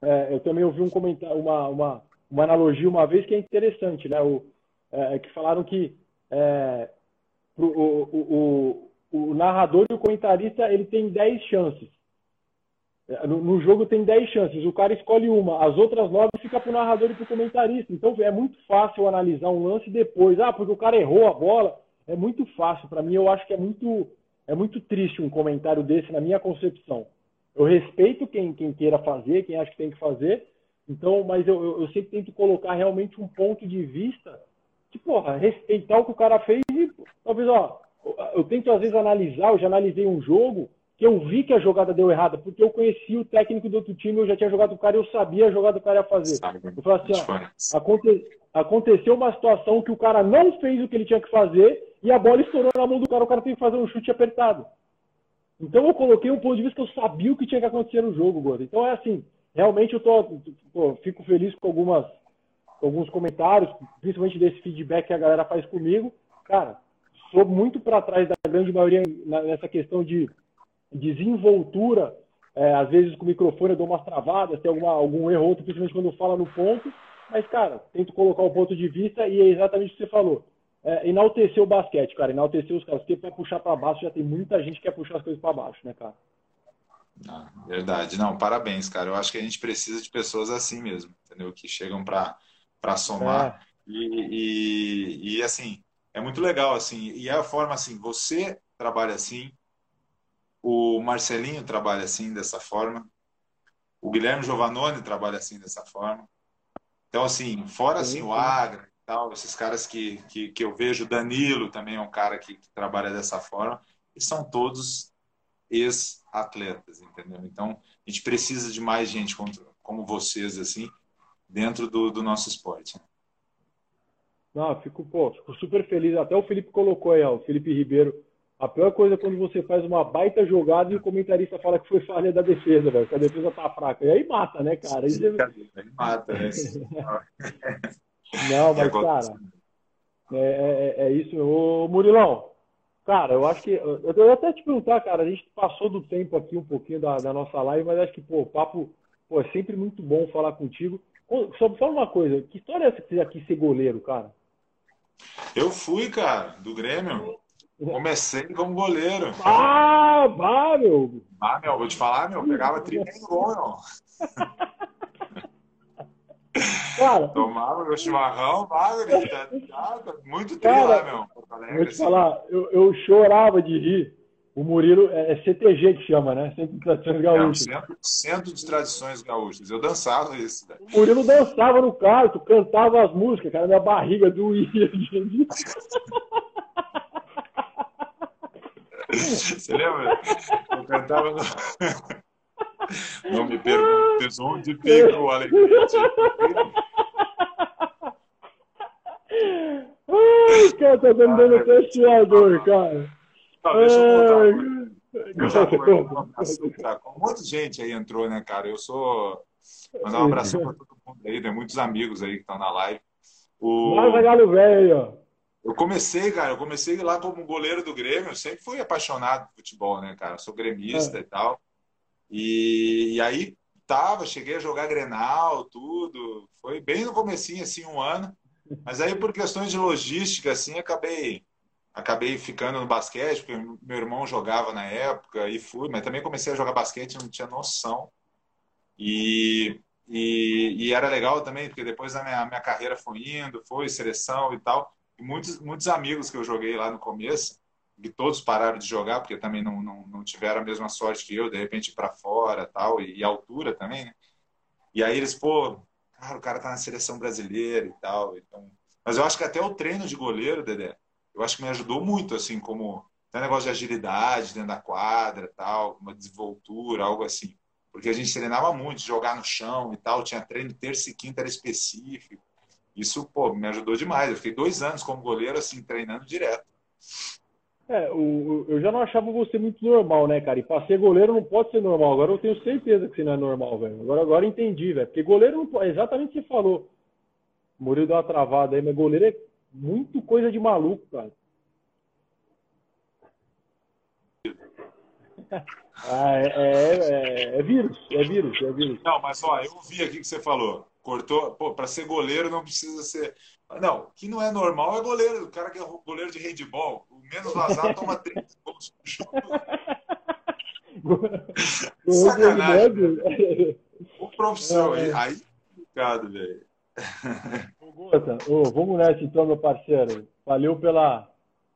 É, eu também ouvi um comentário, uma, uma, uma analogia uma vez que é interessante, né? O, é, que falaram que é, pro, o, o, o narrador e o comentarista ele tem 10 chances. É, no, no, jogo tem 10 chances, o cara escolhe uma, as outras 9 fica para o narrador e para o comentarista. Então é muito fácil analisar um lance depois. Ah, porque o cara errou a bola. É muito fácil. Para mim, eu acho que é muito, é muito triste um comentário desse, na minha concepção. Eu respeito quem, quem queira fazer, quem acha que tem que fazer, então, mas eu, eu, eu sempre tento colocar realmente um ponto de vista que, porra, respeitar o que o cara fez e talvez, ó, eu tento às vezes analisar, eu já analisei um jogo que eu vi que a jogada deu errada, porque eu conheci o técnico do outro time, eu já tinha jogado com o cara eu sabia a jogada que o cara ia fazer. Eu falei assim, ó, aconte, aconteceu uma situação que o cara não fez o que ele tinha que fazer e a bola estourou na mão do cara, o cara tem que fazer um chute apertado. Então eu coloquei um ponto de vista que eu sabia o que tinha que acontecer no jogo, Gordo. Então é assim, realmente eu tô, pô, fico feliz com algumas alguns comentários, principalmente desse feedback que a galera faz comigo. Cara, sou muito para trás da grande maioria nessa questão de desenvoltura. É, às vezes com o microfone eu dou umas travadas, tem alguma, algum erro outro, principalmente quando fala no ponto. Mas, cara, tento colocar o ponto de vista e é exatamente o que você falou. É, enaltecer o basquete, cara, enaltecer os caras. Porque para puxar para baixo já tem muita gente que quer puxar as coisas para baixo, né, cara? Ah, verdade. Não, parabéns, cara. Eu acho que a gente precisa de pessoas assim mesmo, entendeu? Que chegam para somar. É. E, e, e, assim, é muito legal, assim. E é a forma, assim, você trabalha assim, o Marcelinho trabalha assim, dessa forma, o Guilherme Giovanoni trabalha assim, dessa forma. Então, assim, fora assim, o Agra e tal, esses caras que, que, que eu vejo, Danilo também é um cara que, que trabalha dessa forma, e são todos ex-atletas, entendeu? Então, a gente precisa de mais gente como, vocês, assim, dentro do, do nosso esporte. Não, fico, pô, fico super feliz. Até o Felipe colocou aí, ó, o Felipe Ribeiro. A pior coisa é quando você faz uma baita jogada e o comentarista fala que foi falha da defesa, velho, que a defesa tá fraca. E aí mata, né, cara? Aí, aí mata, né? Não, mas, cara, é, é, é isso. Ô, Murilão, Cara, eu acho que. Eu ia até te perguntar, cara, a gente passou do tempo aqui um pouquinho da, da nossa live, mas acho que, pô, o papo pô, é sempre muito bom falar contigo. Só fala uma coisa, que história é essa que você aqui ser goleiro, cara? Eu fui, cara, do Grêmio. Comecei como goleiro. Ah, vá, meu! Ah, meu, vou te falar, meu, pegava 30 gol, meu. Cara, Tomava meu chimarrão, magre, tá, tá, muito tempo lá, meu. Alegre, vou te assim. falar, eu, eu chorava de rir. O Murilo é, é CTG que chama, né? Centro de Tradições Gaúchas. É, centro, centro de Tradições Gaúchas. Eu dançava isso. Né? O Murilo dançava no carro, cantava as músicas, cara, minha barriga doía. Você lembra? Eu cantava no. Não me perguntes onde fica o alegria. Ai, cara, tá dando dando até suador, cara. Não, deixa eu contar. Eu já um monte de gente aí entrou, né, cara? Eu sou. Mandar um abraço para todo mundo aí, tem muitos amigos aí que estão na live. O... Mas, galo velho. Eu comecei, cara, eu comecei lá como goleiro do Grêmio, eu sempre fui apaixonado por futebol, né, cara? Eu sou gremista é. e tal. E, e, aí tava, cheguei a jogar Grenal, tudo. Foi bem no comecinho, assim, um ano. Mas aí por questões de logística, assim, acabei acabei ficando no basquete, porque meu irmão jogava na época e fui, mas também comecei a jogar basquete, não tinha noção. E, e, e era legal também, porque depois a minha, minha carreira foi indo, foi seleção e tal. E muitos, muitos amigos que eu joguei lá no começo, que todos pararam de jogar, porque também não, não, não tiveram a mesma sorte que eu, de repente para fora tal, e, e altura também, né? E aí eles, pô, cara, o cara tá na seleção brasileira e tal. Então... Mas eu acho que até o treino de goleiro, Dedé, eu acho que me ajudou muito, assim, como um negócio de agilidade dentro da quadra tal, uma desenvoltura, algo assim. Porque a gente treinava muito, jogar no chão e tal, tinha treino terça e quinta, era específico. Isso, pô, me ajudou demais. Eu fiquei dois anos como goleiro, assim, treinando direto. É, o, eu já não achava você muito normal, né, cara? E pra ser goleiro não pode ser normal. Agora eu tenho certeza que você não é normal, velho. Agora, agora entendi, velho. Porque goleiro não pode. É exatamente o que você falou. O Murilo deu uma travada aí, mas goleiro é muito coisa de maluco, cara. ah, é, é, é, é, vírus, é vírus, é vírus. Não, mas ó, eu vi aqui que você falou. Cortou, pô, pra ser goleiro não precisa ser. Não, que não é normal é goleiro. O cara que é goleiro de handball. Menos vazado toma três gols por jogo. Sacanagem. O profissão, é. aí complicado, velho. Oh, vamos nessa então, meu parceiro. Valeu pela.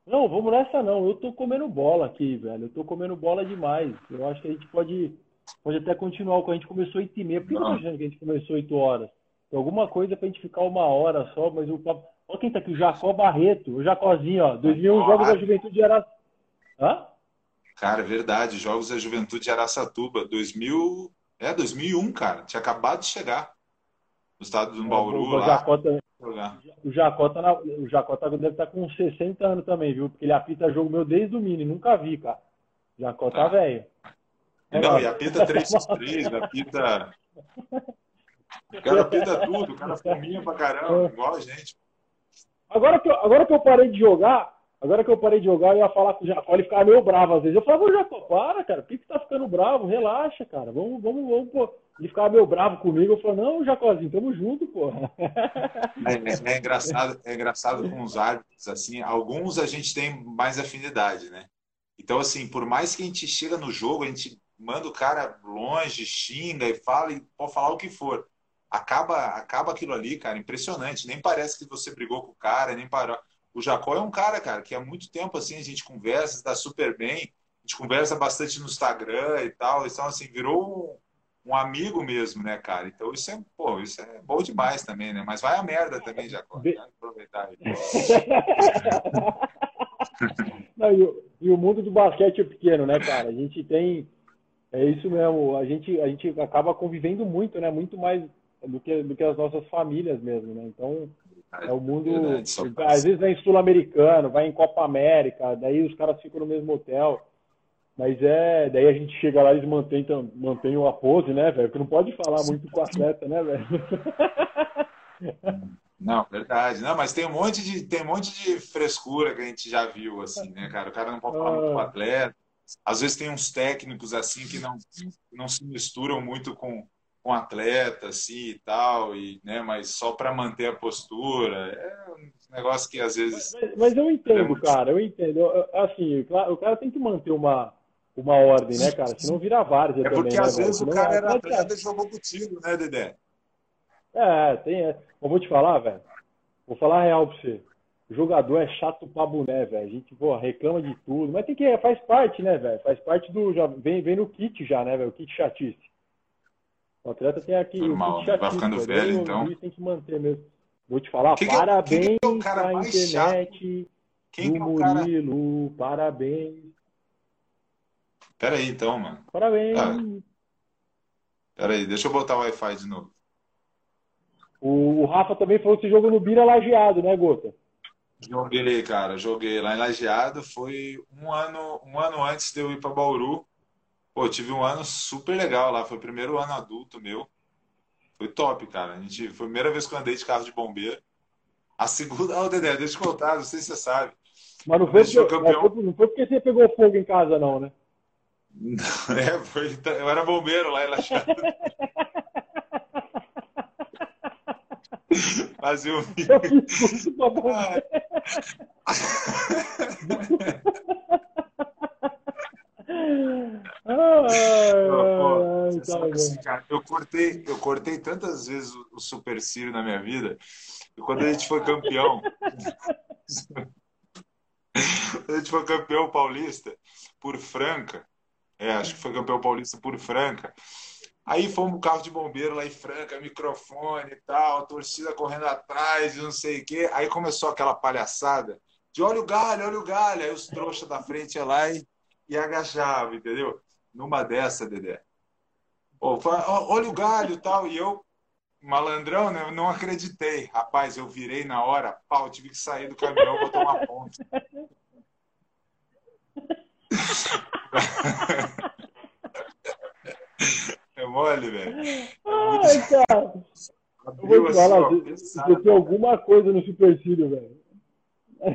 Não, vamos nessa não. Eu tô comendo bola aqui, velho. Eu tô comendo bola demais. Eu acho que a gente pode, pode até continuar. A gente começou 8 e meia. Por que não achando que a gente começou 8 horas? Tem alguma coisa pra gente ficar uma hora só, mas o papo. Olha quem tá aqui, o Jacó Barreto, o Jacózinho, ó. 2001 Jogos da Juventude de Araçatuba. Hã? Cara, é verdade. Jogos da Juventude de Araçatuba. 2000... É, 2001, cara. Tinha acabado de chegar. No estado do é, Bauru, o, lá. Jacó também. O Jacó, tá na... o Jacó tá... deve estar tá com 60 anos também, viu? Porque ele apita jogo meu desde o mini. Nunca vi, cara. O Jacó tá, tá velho. É, Não, e apita 3x3, apita... O cara apita tudo, o cara fominha pra caramba, é. igual a gente. Agora que, eu, agora que eu parei de jogar, agora que eu parei de jogar, eu ia falar com o Jacó, ele ficava meio bravo às vezes. Eu falava, ô Jacó, para, cara, por que, que tá ficando bravo? Relaxa, cara, vamos, vamos, vamos, pô. Ele ficava meio bravo comigo, eu falei, não, Jacózinho, tamo junto, pô. É, é, é, engraçado, é engraçado com os árbitros, assim, alguns a gente tem mais afinidade, né? Então, assim, por mais que a gente chega no jogo, a gente manda o cara longe, xinga e fala, e pode falar o que for acaba acaba aquilo ali, cara, impressionante. Nem parece que você brigou com o cara, nem parou. O Jacó é um cara, cara, que há muito tempo assim a gente conversa, está super bem, a gente conversa bastante no Instagram e tal, então assim, virou um, um amigo mesmo, né, cara? Então isso é, pô, isso é bom demais também, né? Mas vai a merda também, Jacó. Aproveitar aí. Não, e, o, e o mundo do basquete é pequeno, né, cara? A gente tem é isso mesmo. A gente, a gente acaba convivendo muito, né? Muito mais do que, do que as nossas famílias mesmo, né? Então, é o mundo. às vezes vem sul-americano, vai em Copa América, daí os caras ficam no mesmo hotel. Mas é. Daí a gente chega lá e eles mantêm, mantêm a pose, né, velho? Porque não pode falar muito com o atleta, né, velho? Não, verdade. Não, mas tem um monte de tem um monte de frescura que a gente já viu assim, né, cara? O cara não pode falar muito com o ah. atleta. Às vezes tem uns técnicos assim que não não se misturam muito com com atleta assim e tal, e, né, mas só para manter a postura. É um negócio que às vezes. Mas, mas eu entendo, é muito... cara, eu entendo. Assim, o cara tem que manter uma, uma ordem, né, cara? Senão vira várzea é porque também, às né, vezes o cara era atleta e jogou contigo, né, Dedé? É, tem. É. Eu vou te falar, velho. Vou falar real pra você. O jogador é chato pra boné, velho. A gente, pô, reclama de tudo. Mas tem que. Faz parte, né, velho? Faz parte do. Já, vem, vem no kit já, né, velho? O kit chatice. O atleta tem aqui. Normal, vai ficando velho, então. Tem que manter mesmo. Vou te falar, que parabéns que é o cara mais internet quem do é Murilo, cara... parabéns. Pera aí, então, mano. Parabéns. Ah. Pera aí, deixa eu botar o Wi-Fi de novo. O, o Rafa também falou que você jogou no Bira Lajeado, né, Gota? Joguei, cara, joguei. Lá em Lajeado foi um ano, um ano antes de eu ir para Bauru. Pô, tive um ano super legal lá. Foi o primeiro ano adulto meu. Foi top, cara. A gente, foi a primeira vez que eu andei de carro de bombeiro. A segunda. Ó, oh, Dedé, deixa eu contar, não sei se você sabe. Mas não foi, porque, campeão... não foi porque você pegou fogo em casa, não, né? É, foi, eu era bombeiro lá em Laxado. Fazia o. Eu assim, cara, eu cortei, eu cortei tantas vezes o supercílio na minha vida, e quando a gente foi campeão, a gente foi campeão paulista por Franca, é, acho que foi campeão paulista por Franca. Aí fomos no carro de bombeiro lá em Franca, microfone e tal, torcida correndo atrás, não sei o quê. Aí começou aquela palhaçada de olha o galho, olha o galho. Aí os trouxas da frente iam lá e, e agachavam, entendeu? Numa dessa, Dedé. Pô, olha o galho e tal. E eu, malandrão, né? Eu não acreditei. Rapaz, eu virei na hora, pau, tive que sair do caminhão, botar uma ponte. É mole, velho. É Ai, cara. Eu vou te falar, você tem alguma coisa no supercílio, velho. É.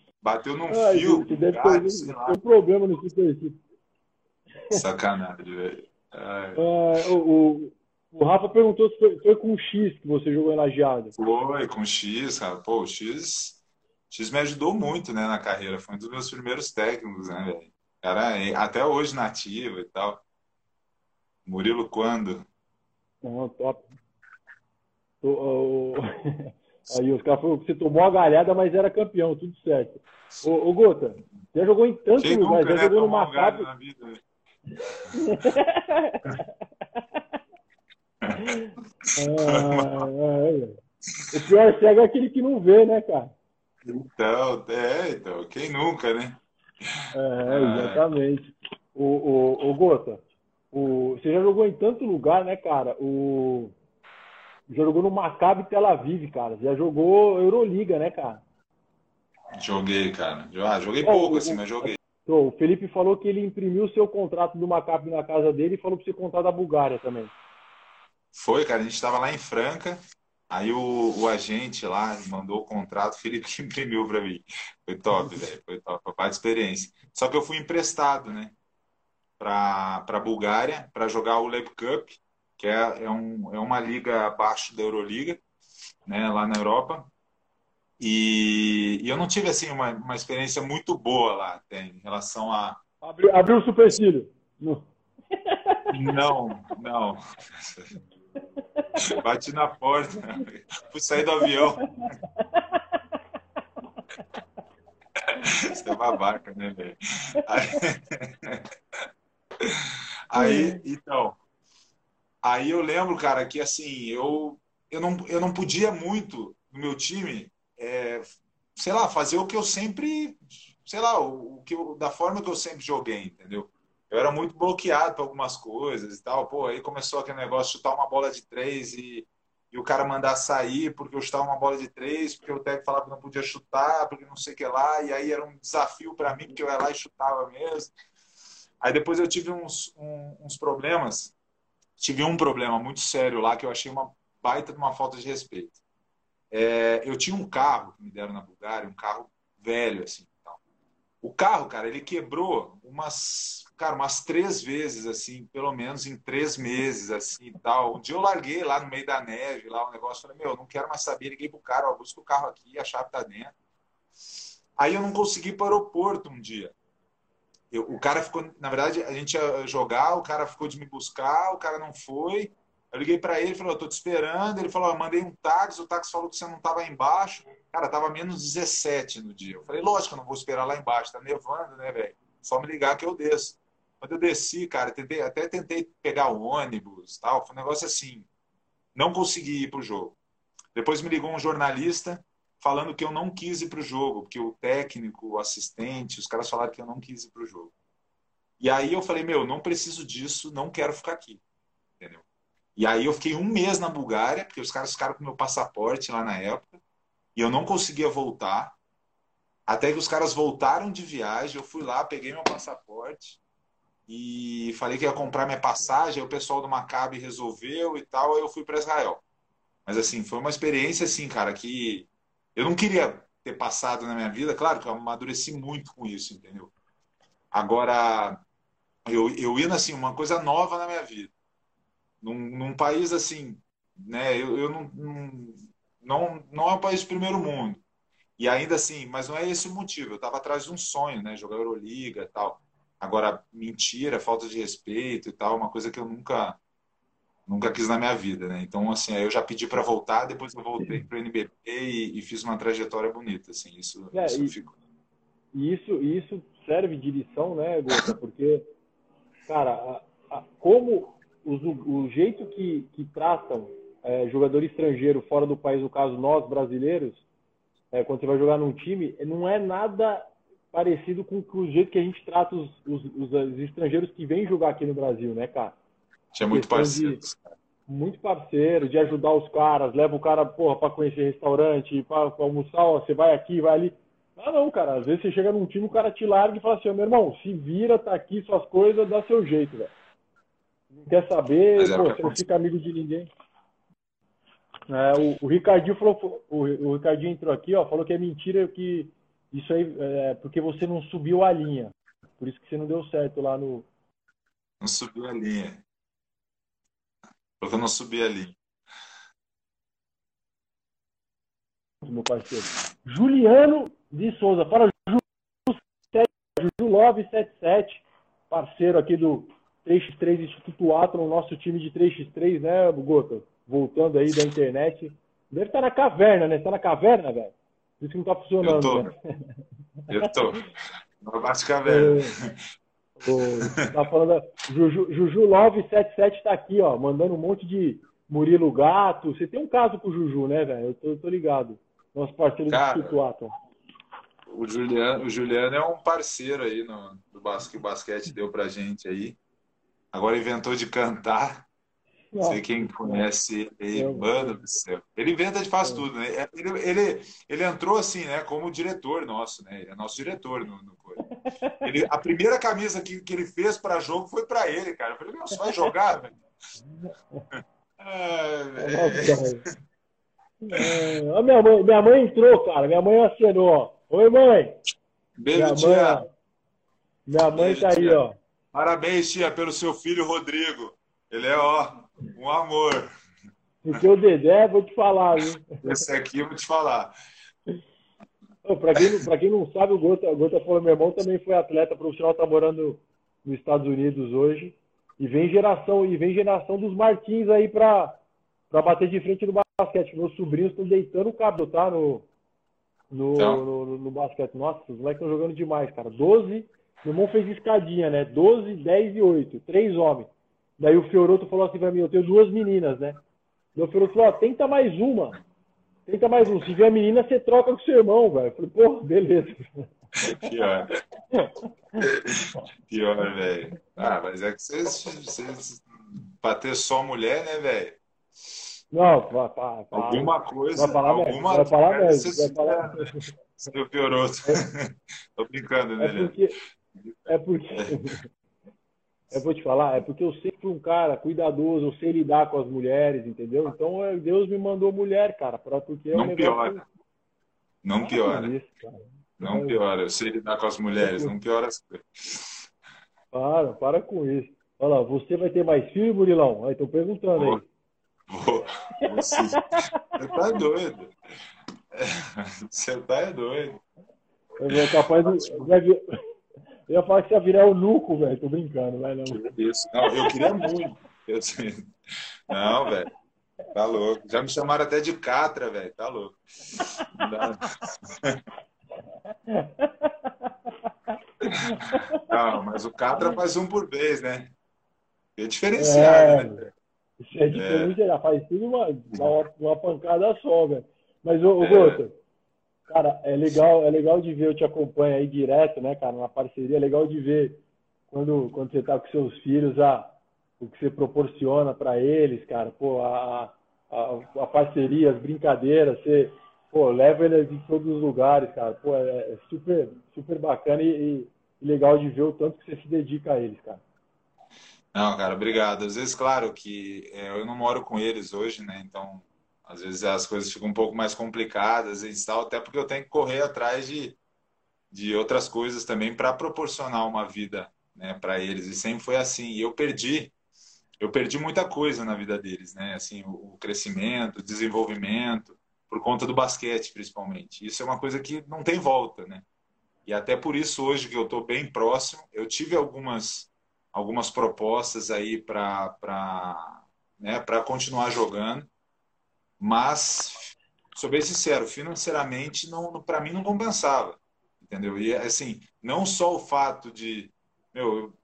Bateu num Ai, fio. Gente, deve cara, ter, um problema no supercílio. Sacanagem, velho. Ah, o, o, o, Rafa perguntou se foi, foi, com X que você jogou em Lajeado. Foi, com X, cara. Pô, o X. X me ajudou muito, né, na carreira. Foi um dos meus primeiros técnicos, né, velho? Cara, até hoje nativo e tal. Murilo quando? Não, top. Aí os caras falaram que você tomou a galhada, mas era campeão, tudo certo. Ô, ô Gota, já jogou em tantos lugares, já né, jogou no Maccabi. ah, é. O pior cego é aquele que não vê, né, cara? Então, é, então, quem nunca, né? É, exatamente. O, o, o Gota, o, você já jogou em tanto lugar, né, cara? O, jogou no Maccabi Tel Aviv, cara. Já jogou Euroliga, né, cara? Joguei, cara. Ah, joguei pouco, assim, mas joguei. O Felipe falou que ele imprimiu o seu contrato do Maccabi na casa dele e falou para você contar da Bulgária também. Foi, cara. A gente estava lá em Franca. Aí o, o, agente lá mandou o contrato, o Felipe imprimiu para mim. Foi top, velho. Foi top. Foi parte experiência. Só que eu fui emprestado, né? Para a Bulgária, para jogar o Leb Cup, que é, é, um, é uma liga abaixo da Euroliga, né? Lá na Europa. E, e, eu não tive assim uma, uma experiência muito boa lá até, em relação a. Abriu, abriu o supercílio. Não, não. Bati na porta. Fui sair do avião. Você é babaca, né, velho? Aí... aí, então. Aí eu lembro, cara, que assim, eu, eu, não, eu não podia muito no meu time é, sei lá, fazer o que eu sempre, sei lá, o, o que eu, da forma que eu sempre joguei, entendeu? Eu era muito bloqueado para algumas coisas e tal. Pô, aí começou aquele negócio de chutar uma bola de três e, e o cara mandar sair porque eu chutava uma bola de três, porque o técnico falava que não podia chutar, porque não sei o que lá, e aí era um desafio para mim, porque eu ia lá e chutava mesmo. Aí depois eu tive uns, um, uns problemas, tive um problema muito sério lá que eu achei uma baita de uma falta de respeito. É, eu tinha um carro que me deram na Bulgária, um carro velho, assim. Então. O carro, cara, ele quebrou umas, cara, umas três vezes, assim, pelo menos em três meses, assim, tal. Um dia eu larguei lá no meio da neve, lá o um negócio, falei, meu, não quero mais saber, liguei pro cara, ó, busca o carro aqui, a chave tá dentro. Aí eu não consegui ir para o aeroporto um dia. Eu, o cara ficou, na verdade, a gente ia jogar, o cara ficou de me buscar, o cara não foi. Eu liguei para ele, falou, tô te esperando. Ele falou, mandei um táxi, o táxi falou que você não estava embaixo. Cara, tava menos 17 no dia. Eu falei, lógico, eu não vou esperar lá embaixo, tá nevando, né, velho? Só me ligar que eu desço. Quando eu desci, cara, tentei, até tentei pegar o ônibus, tal, foi um negócio assim. Não consegui ir pro jogo. Depois me ligou um jornalista falando que eu não quis ir pro jogo, porque o técnico, o assistente, os caras falaram que eu não quis ir pro jogo. E aí eu falei, meu, não preciso disso, não quero ficar aqui. Entendeu? E aí eu fiquei um mês na Bulgária, porque os caras ficaram com meu passaporte lá na época, e eu não conseguia voltar. Até que os caras voltaram de viagem, eu fui lá, peguei meu passaporte e falei que ia comprar minha passagem, aí o pessoal do Maccabi resolveu e tal, aí eu fui para Israel. Mas assim, foi uma experiência assim, cara, que eu não queria ter passado na minha vida, claro que eu amadureci muito com isso, entendeu? Agora, eu, eu ia assim, uma coisa nova na minha vida num, num país assim, né? Eu, eu não, não, não, é um país de primeiro mundo. E ainda assim, mas não é esse o motivo. Eu estava atrás de um sonho, né? Jogar Euroliga e tal. Agora, mentira, falta de respeito e tal, uma coisa que eu nunca nunca quis na minha vida, né? Então, assim, aí eu já pedi para voltar, depois eu voltei para o NBB e, e, fiz uma trajetória bonita, assim, isso, é, isso e, fico... E isso, isso serve de lição, né, Gota? Porque, cara, a, a, como o, o jeito que, que tratam é, jogador estrangeiro fora do país, no caso nós brasileiros, é, quando você vai jogar num time, não é nada parecido com, com o jeito que a gente trata os, os, os, os estrangeiros que vêm jogar aqui no Brasil, né, cara? Tinha muito parceiro. Muito parceiro, de ajudar os caras, leva o cara, porra, pra conhecer restaurante, pra, pra almoçar, ó, você vai aqui, vai ali. Ah, não, cara, às vezes você chega num time, o cara te larga e fala assim, meu irmão, se vira, tá aqui suas coisas, dá seu jeito, velho. Não quer saber, pô, você não fica amigo de ninguém. É, o, o, Ricardinho falou, o, o, Ricardinho entrou aqui, ó, falou que é mentira que isso aí é porque você não subiu a linha. Por isso que você não deu certo lá no. Não subiu a linha. Eu não subi a linha. Meu parceiro. Juliano de Souza. Para Juju, Juju Love 77, parceiro aqui do 3x3 Instituto Atron, nosso time de 3x3, né, Gota? Voltando aí da internet. Deve estar na caverna, né? Está na caverna, velho? Isso que não está funcionando. Eu tô. Né? Eu tô. No Bate Caverna. É, tá falando. Juju, Juju Love 77 está aqui, ó, mandando um monte de Murilo Gato. Você tem um caso com o Juju, né, velho? Eu tô, eu tô ligado. Nosso parceiro Cara, do Instituto Atron o Juliano, o Juliano é um parceiro aí no, do basquete, que o basquete deu pra gente aí. Agora inventou de cantar. Não sei quem conhece ele, mano do céu. Ele inventa de faz tudo, né? É, ele, ele, ele entrou assim, né? Como diretor nosso, né? Ele é nosso diretor no, no ele, A primeira camisa que, que ele fez para jogo foi para ele, cara. Eu falei, meu, você vai jogar, velho? É, minha, mãe, minha mãe entrou, cara. Minha mãe acenou. Oi, mãe. Beijo, minha tia. Mãe, minha mãe Beijo, tá aí, tia. ó. Parabéns, tia, pelo seu filho Rodrigo. Ele é, ó, um amor. Porque o Dedé, vou te falar, viu? Esse aqui eu vou te falar. Para quem, pra quem não sabe, o Gota, o Gota falou, meu irmão também foi atleta profissional, tá morando nos Estados Unidos hoje. E vem geração, e vem geração dos Martins aí para bater de frente no basquete. Meus sobrinhos estão deitando o cabelo, tá? No, no, então. no, no, no, basquete. Nossa, os moleques estão jogando demais, cara. 12, meu irmão fez escadinha, né? 12, 10 e 8. Três homens. Daí o Fioroto falou assim pra mim, eu tenho duas meninas, né? Daí o Fioroto falou, ó, tenta mais uma. Tenta mais um. Se vier a menina, você troca com seu irmão, velho. Falei, pô, beleza. Pior. Pior, velho. Ah, mas é que vocês, vocês... Pra ter só mulher, né, velho? Não, para, para, alguma coisa. Vai falar alguma Vai falar mesmo. Você, falar... você piorou. Tô brincando, né? É porque. É porque... Eu vou te falar, é porque eu sempre fui um cara cuidadoso, eu sei lidar com as mulheres, entendeu? Então é, Deus me mandou mulher, cara, para porque é um não piora. Não piora. Isso, não piora. Eu sei lidar com as mulheres, não piora as coisas. Para, para com isso. Olha lá, você vai ter mais filho, Murilão? Aí, tô perguntando aí. Vou, você, você tá doido. Você tá doido. Eu capaz de. Eu ia falar que você ia virar o Nuco, velho. Tô brincando, vai não. Isso. Não, eu queria muito. Eu... Não, velho. Tá louco. Já me chamaram até de Catra, velho. Tá louco. Não, mas o Catra faz um por vez, né? É diferenciado, é... né? Isso é diferente, é. faz tudo uma, uma, uma, pancada só, velho. Mas, ô, é. Gota, cara, é legal, é legal de ver, eu te acompanho aí direto, né, cara, na parceria, é legal de ver quando, quando você tá com seus filhos, a, o que você proporciona para eles, cara, pô, a, a, a, parceria, as brincadeiras, você, pô, leva eles em todos os lugares, cara, pô, é, é super, super bacana e, e legal de ver o tanto que você se dedica a eles, cara. Não, cara, obrigado. Às vezes, claro que é, eu não moro com eles hoje, né? Então, às vezes as coisas ficam um pouco mais complicadas e tal, até porque eu tenho que correr atrás de, de outras coisas também para proporcionar uma vida, né, para eles. E sempre foi assim. E eu perdi, eu perdi muita coisa na vida deles, né? Assim, o, crescimento, o desenvolvimento, por conta do basquete, principalmente. Isso é uma coisa que não tem volta, né? E até por isso hoje que eu estou bem próximo, eu tive algumas algumas propostas aí para né, continuar jogando, mas, sou bem sincero, financeiramente, não, para mim não compensava, entendeu? E, assim, não só o fato de, meu, eu,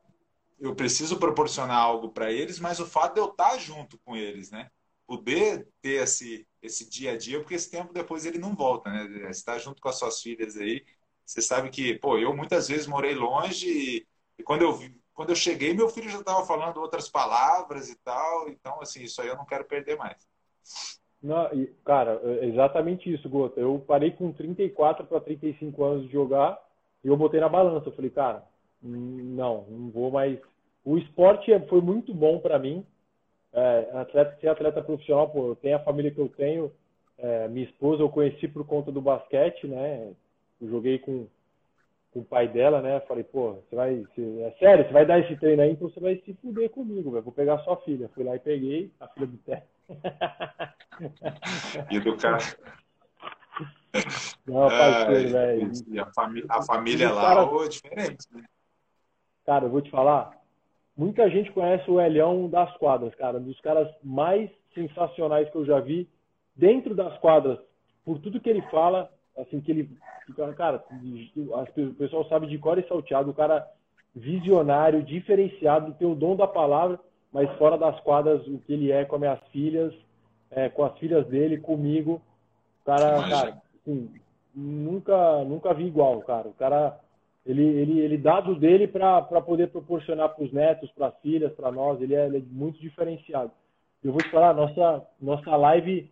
eu preciso proporcionar algo para eles, mas o fato de eu estar junto com eles, né? Poder ter esse, esse dia a dia, porque esse tempo depois ele não volta, né? Estar junto com as suas filhas aí, você sabe que, pô, eu muitas vezes morei longe e, e quando eu quando eu cheguei, meu filho já estava falando outras palavras e tal. Então, assim, isso aí eu não quero perder mais. Não, cara, é exatamente isso, Gota. Eu parei com 34 para 35 anos de jogar e eu botei na balança. Eu falei, cara, não, não vou mais. O esporte é, foi muito bom para mim. É, atleta, ser atleta profissional, pô, eu tenho a família que eu tenho. É, minha esposa eu conheci por conta do basquete, né? Eu joguei com com o pai dela, né? Falei, pô, você vai. Você, é sério, você vai dar esse treino aí, então você vai se fuder comigo, velho. Vou pegar sua filha. Fui lá e peguei a filha do Té. E do cara. Não, parceiro, é, velho. A, famí a família lá cara, é diferente, né? Cara, eu vou te falar. Muita gente conhece o Elhão das quadras, cara. Um dos caras mais sensacionais que eu já vi dentro das quadras. Por tudo que ele fala, assim, que ele. Cara, o pessoal sabe de cor e salteado. O cara visionário, diferenciado, tem o dom da palavra, mas fora das quadras, o que ele é com as minhas filhas, é, com as filhas dele, comigo. O cara, cara, assim, nunca, nunca vi igual, cara. O cara, ele, ele, ele dá do dele para poder proporcionar para os netos, para as filhas, para nós. Ele é, ele é, muito diferenciado. Eu vou te falar, nossa, nossa live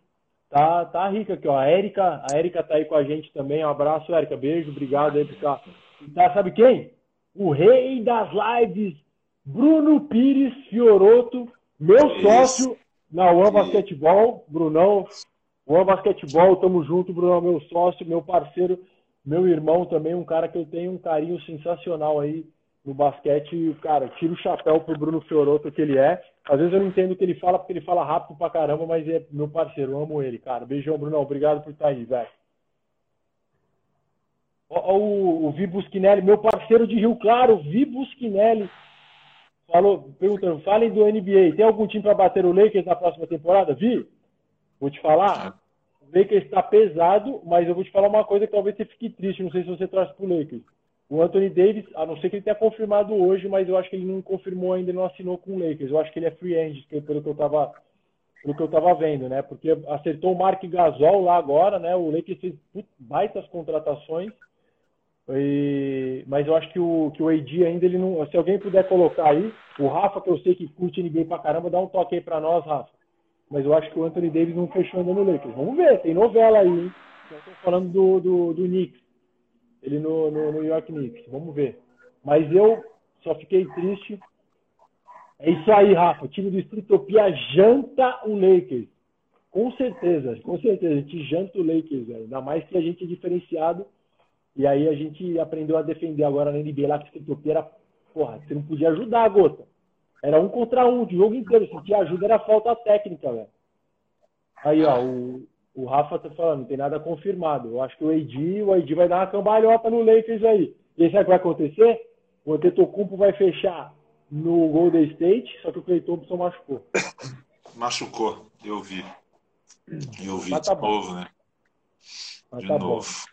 tá, tá rica aqui, ó. A Érica, a Érica tá aí com a gente também. Um abraço, Érica. Beijo, obrigado aí por estar. Tá, sabe quem? O rei das lives, Bruno Pires Fioroto, meu sócio na One Basquetebol, Brunão. One Basquetebol, tamo junto, Brunão, meu sócio, meu parceiro, meu irmão também, um cara que eu tenho um carinho sensacional aí no basquete. Cara, tiro o chapéu pro Bruno Fioroto que ele é. Às vezes eu não entendo o que ele fala, porque ele fala rápido pra caramba, mas é meu parceiro, eu amo ele, cara. Beijão, Brunão, obrigado por estar aí, velho. O, o, o Vi Busquinelli, meu parceiro de Rio Claro, Vi Busquinelli, falou, perguntando, falem do NBA, tem algum time para bater o Lakers na próxima temporada? Vi? Vou te falar, o Lakers está pesado, mas eu vou te falar uma coisa que talvez você fique triste, não sei se você traz pro Lakers. O Anthony Davis, a não ser que ele tenha confirmado hoje, mas eu acho que ele não confirmou ainda, não assinou com o Lakers. Eu acho que ele é free agent, pelo que eu estava pelo que eu estava vendo, né? Porque acertou o Mark Gasol lá agora, né? O Lakers fez baitas contratações e, mas eu acho que o, que o AD ainda ele não. Se alguém puder colocar aí, o Rafa, que eu sei que curte ninguém pra caramba, dá um toque aí pra nós, Rafa. Mas eu acho que o Anthony Davis não fechou ainda no Lakers. Vamos ver, tem novela aí, hein? Eu falando do, do, do Knicks. Ele no, no New York Knicks. Vamos ver. Mas eu só fiquei triste. É isso aí, Rafa. O time do Streetopia janta o Lakers. Com certeza, com certeza. A gente janta o Lakers, velho. Ainda mais que a gente é diferenciado e aí a gente aprendeu a defender agora na NBA lá, que era, porra, você não podia ajudar a gota. Era um contra um, o jogo inteiro. Se te ajuda era falta técnica, velho. Aí, ó, o, o Rafa tá falando, não tem nada confirmado. Eu acho que o AD, o AD vai dar uma cambalhota no Lakers aí. E aí sabe o que vai acontecer? O Antetokounmpo vai fechar no Golden State, só que o Clay Thompson machucou. Machucou, eu vi. Eu vi Mas tá de bom. novo, né? Mas de tá novo. Bom.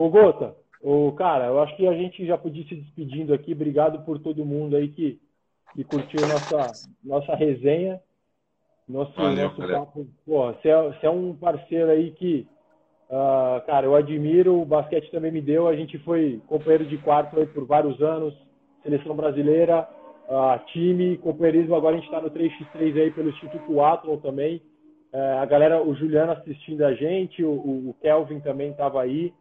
Ô, Gota, ô, cara, eu acho que a gente já podia se despedindo aqui. Obrigado por todo mundo aí que, que curtiu nossa, nossa resenha. Nosso, Valeu, nosso papo. Pô, você é, você é um parceiro aí que, uh, cara, eu admiro. O basquete também me deu. A gente foi companheiro de quarto aí por vários anos. Seleção brasileira, uh, time, companheirismo. Agora a gente está no 3x3 aí pelo Instituto Athlon também. Uh, a galera, o Juliano assistindo a gente, o, o Kelvin também estava aí.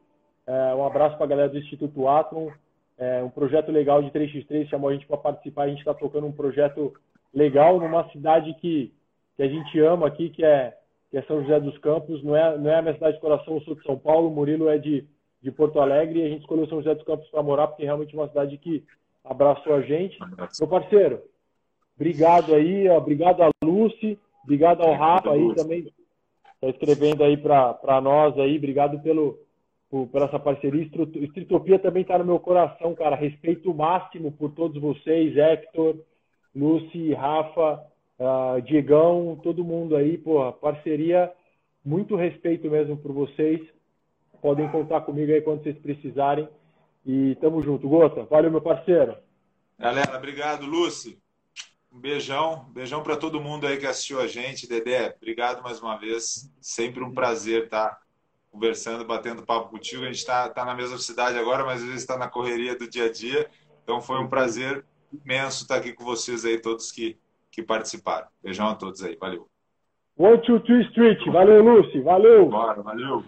É, um abraço para a galera do Instituto Atom. É, um projeto legal de 3x3 chamou a gente para participar. A gente está tocando um projeto legal numa cidade que, que a gente ama aqui, que é, que é São José dos Campos. Não é, não é a minha cidade de coração, eu sou de São Paulo. O Murilo é de, de Porto Alegre. E a gente escolheu São José dos Campos para morar, porque é realmente uma cidade que abraçou a gente. Meu parceiro, obrigado aí. Obrigado a Lucy. Obrigado ao Rafa aí também. Está escrevendo aí para nós aí. Obrigado pelo por, por essa parceria. Estritopia também está no meu coração, cara. Respeito máximo por todos vocês, Hector, Lucy, Rafa, uh, Diegão, todo mundo aí, porra, parceria, muito respeito mesmo por vocês. Podem contar comigo aí quando vocês precisarem. E tamo junto. Gota, valeu, meu parceiro. Galera, obrigado, Lucy. Um beijão, beijão para todo mundo aí que assistiu a gente. Dedé, obrigado mais uma vez. Sempre um prazer tá? Conversando, batendo papo contigo. A gente está tá na mesma cidade agora, mas às vezes está na correria do dia a dia. Então foi um prazer imenso estar aqui com vocês aí, todos que, que participaram. Beijão a todos aí, valeu. One, two, three, street. Valeu, Lucy. Valeu. Bora, valeu.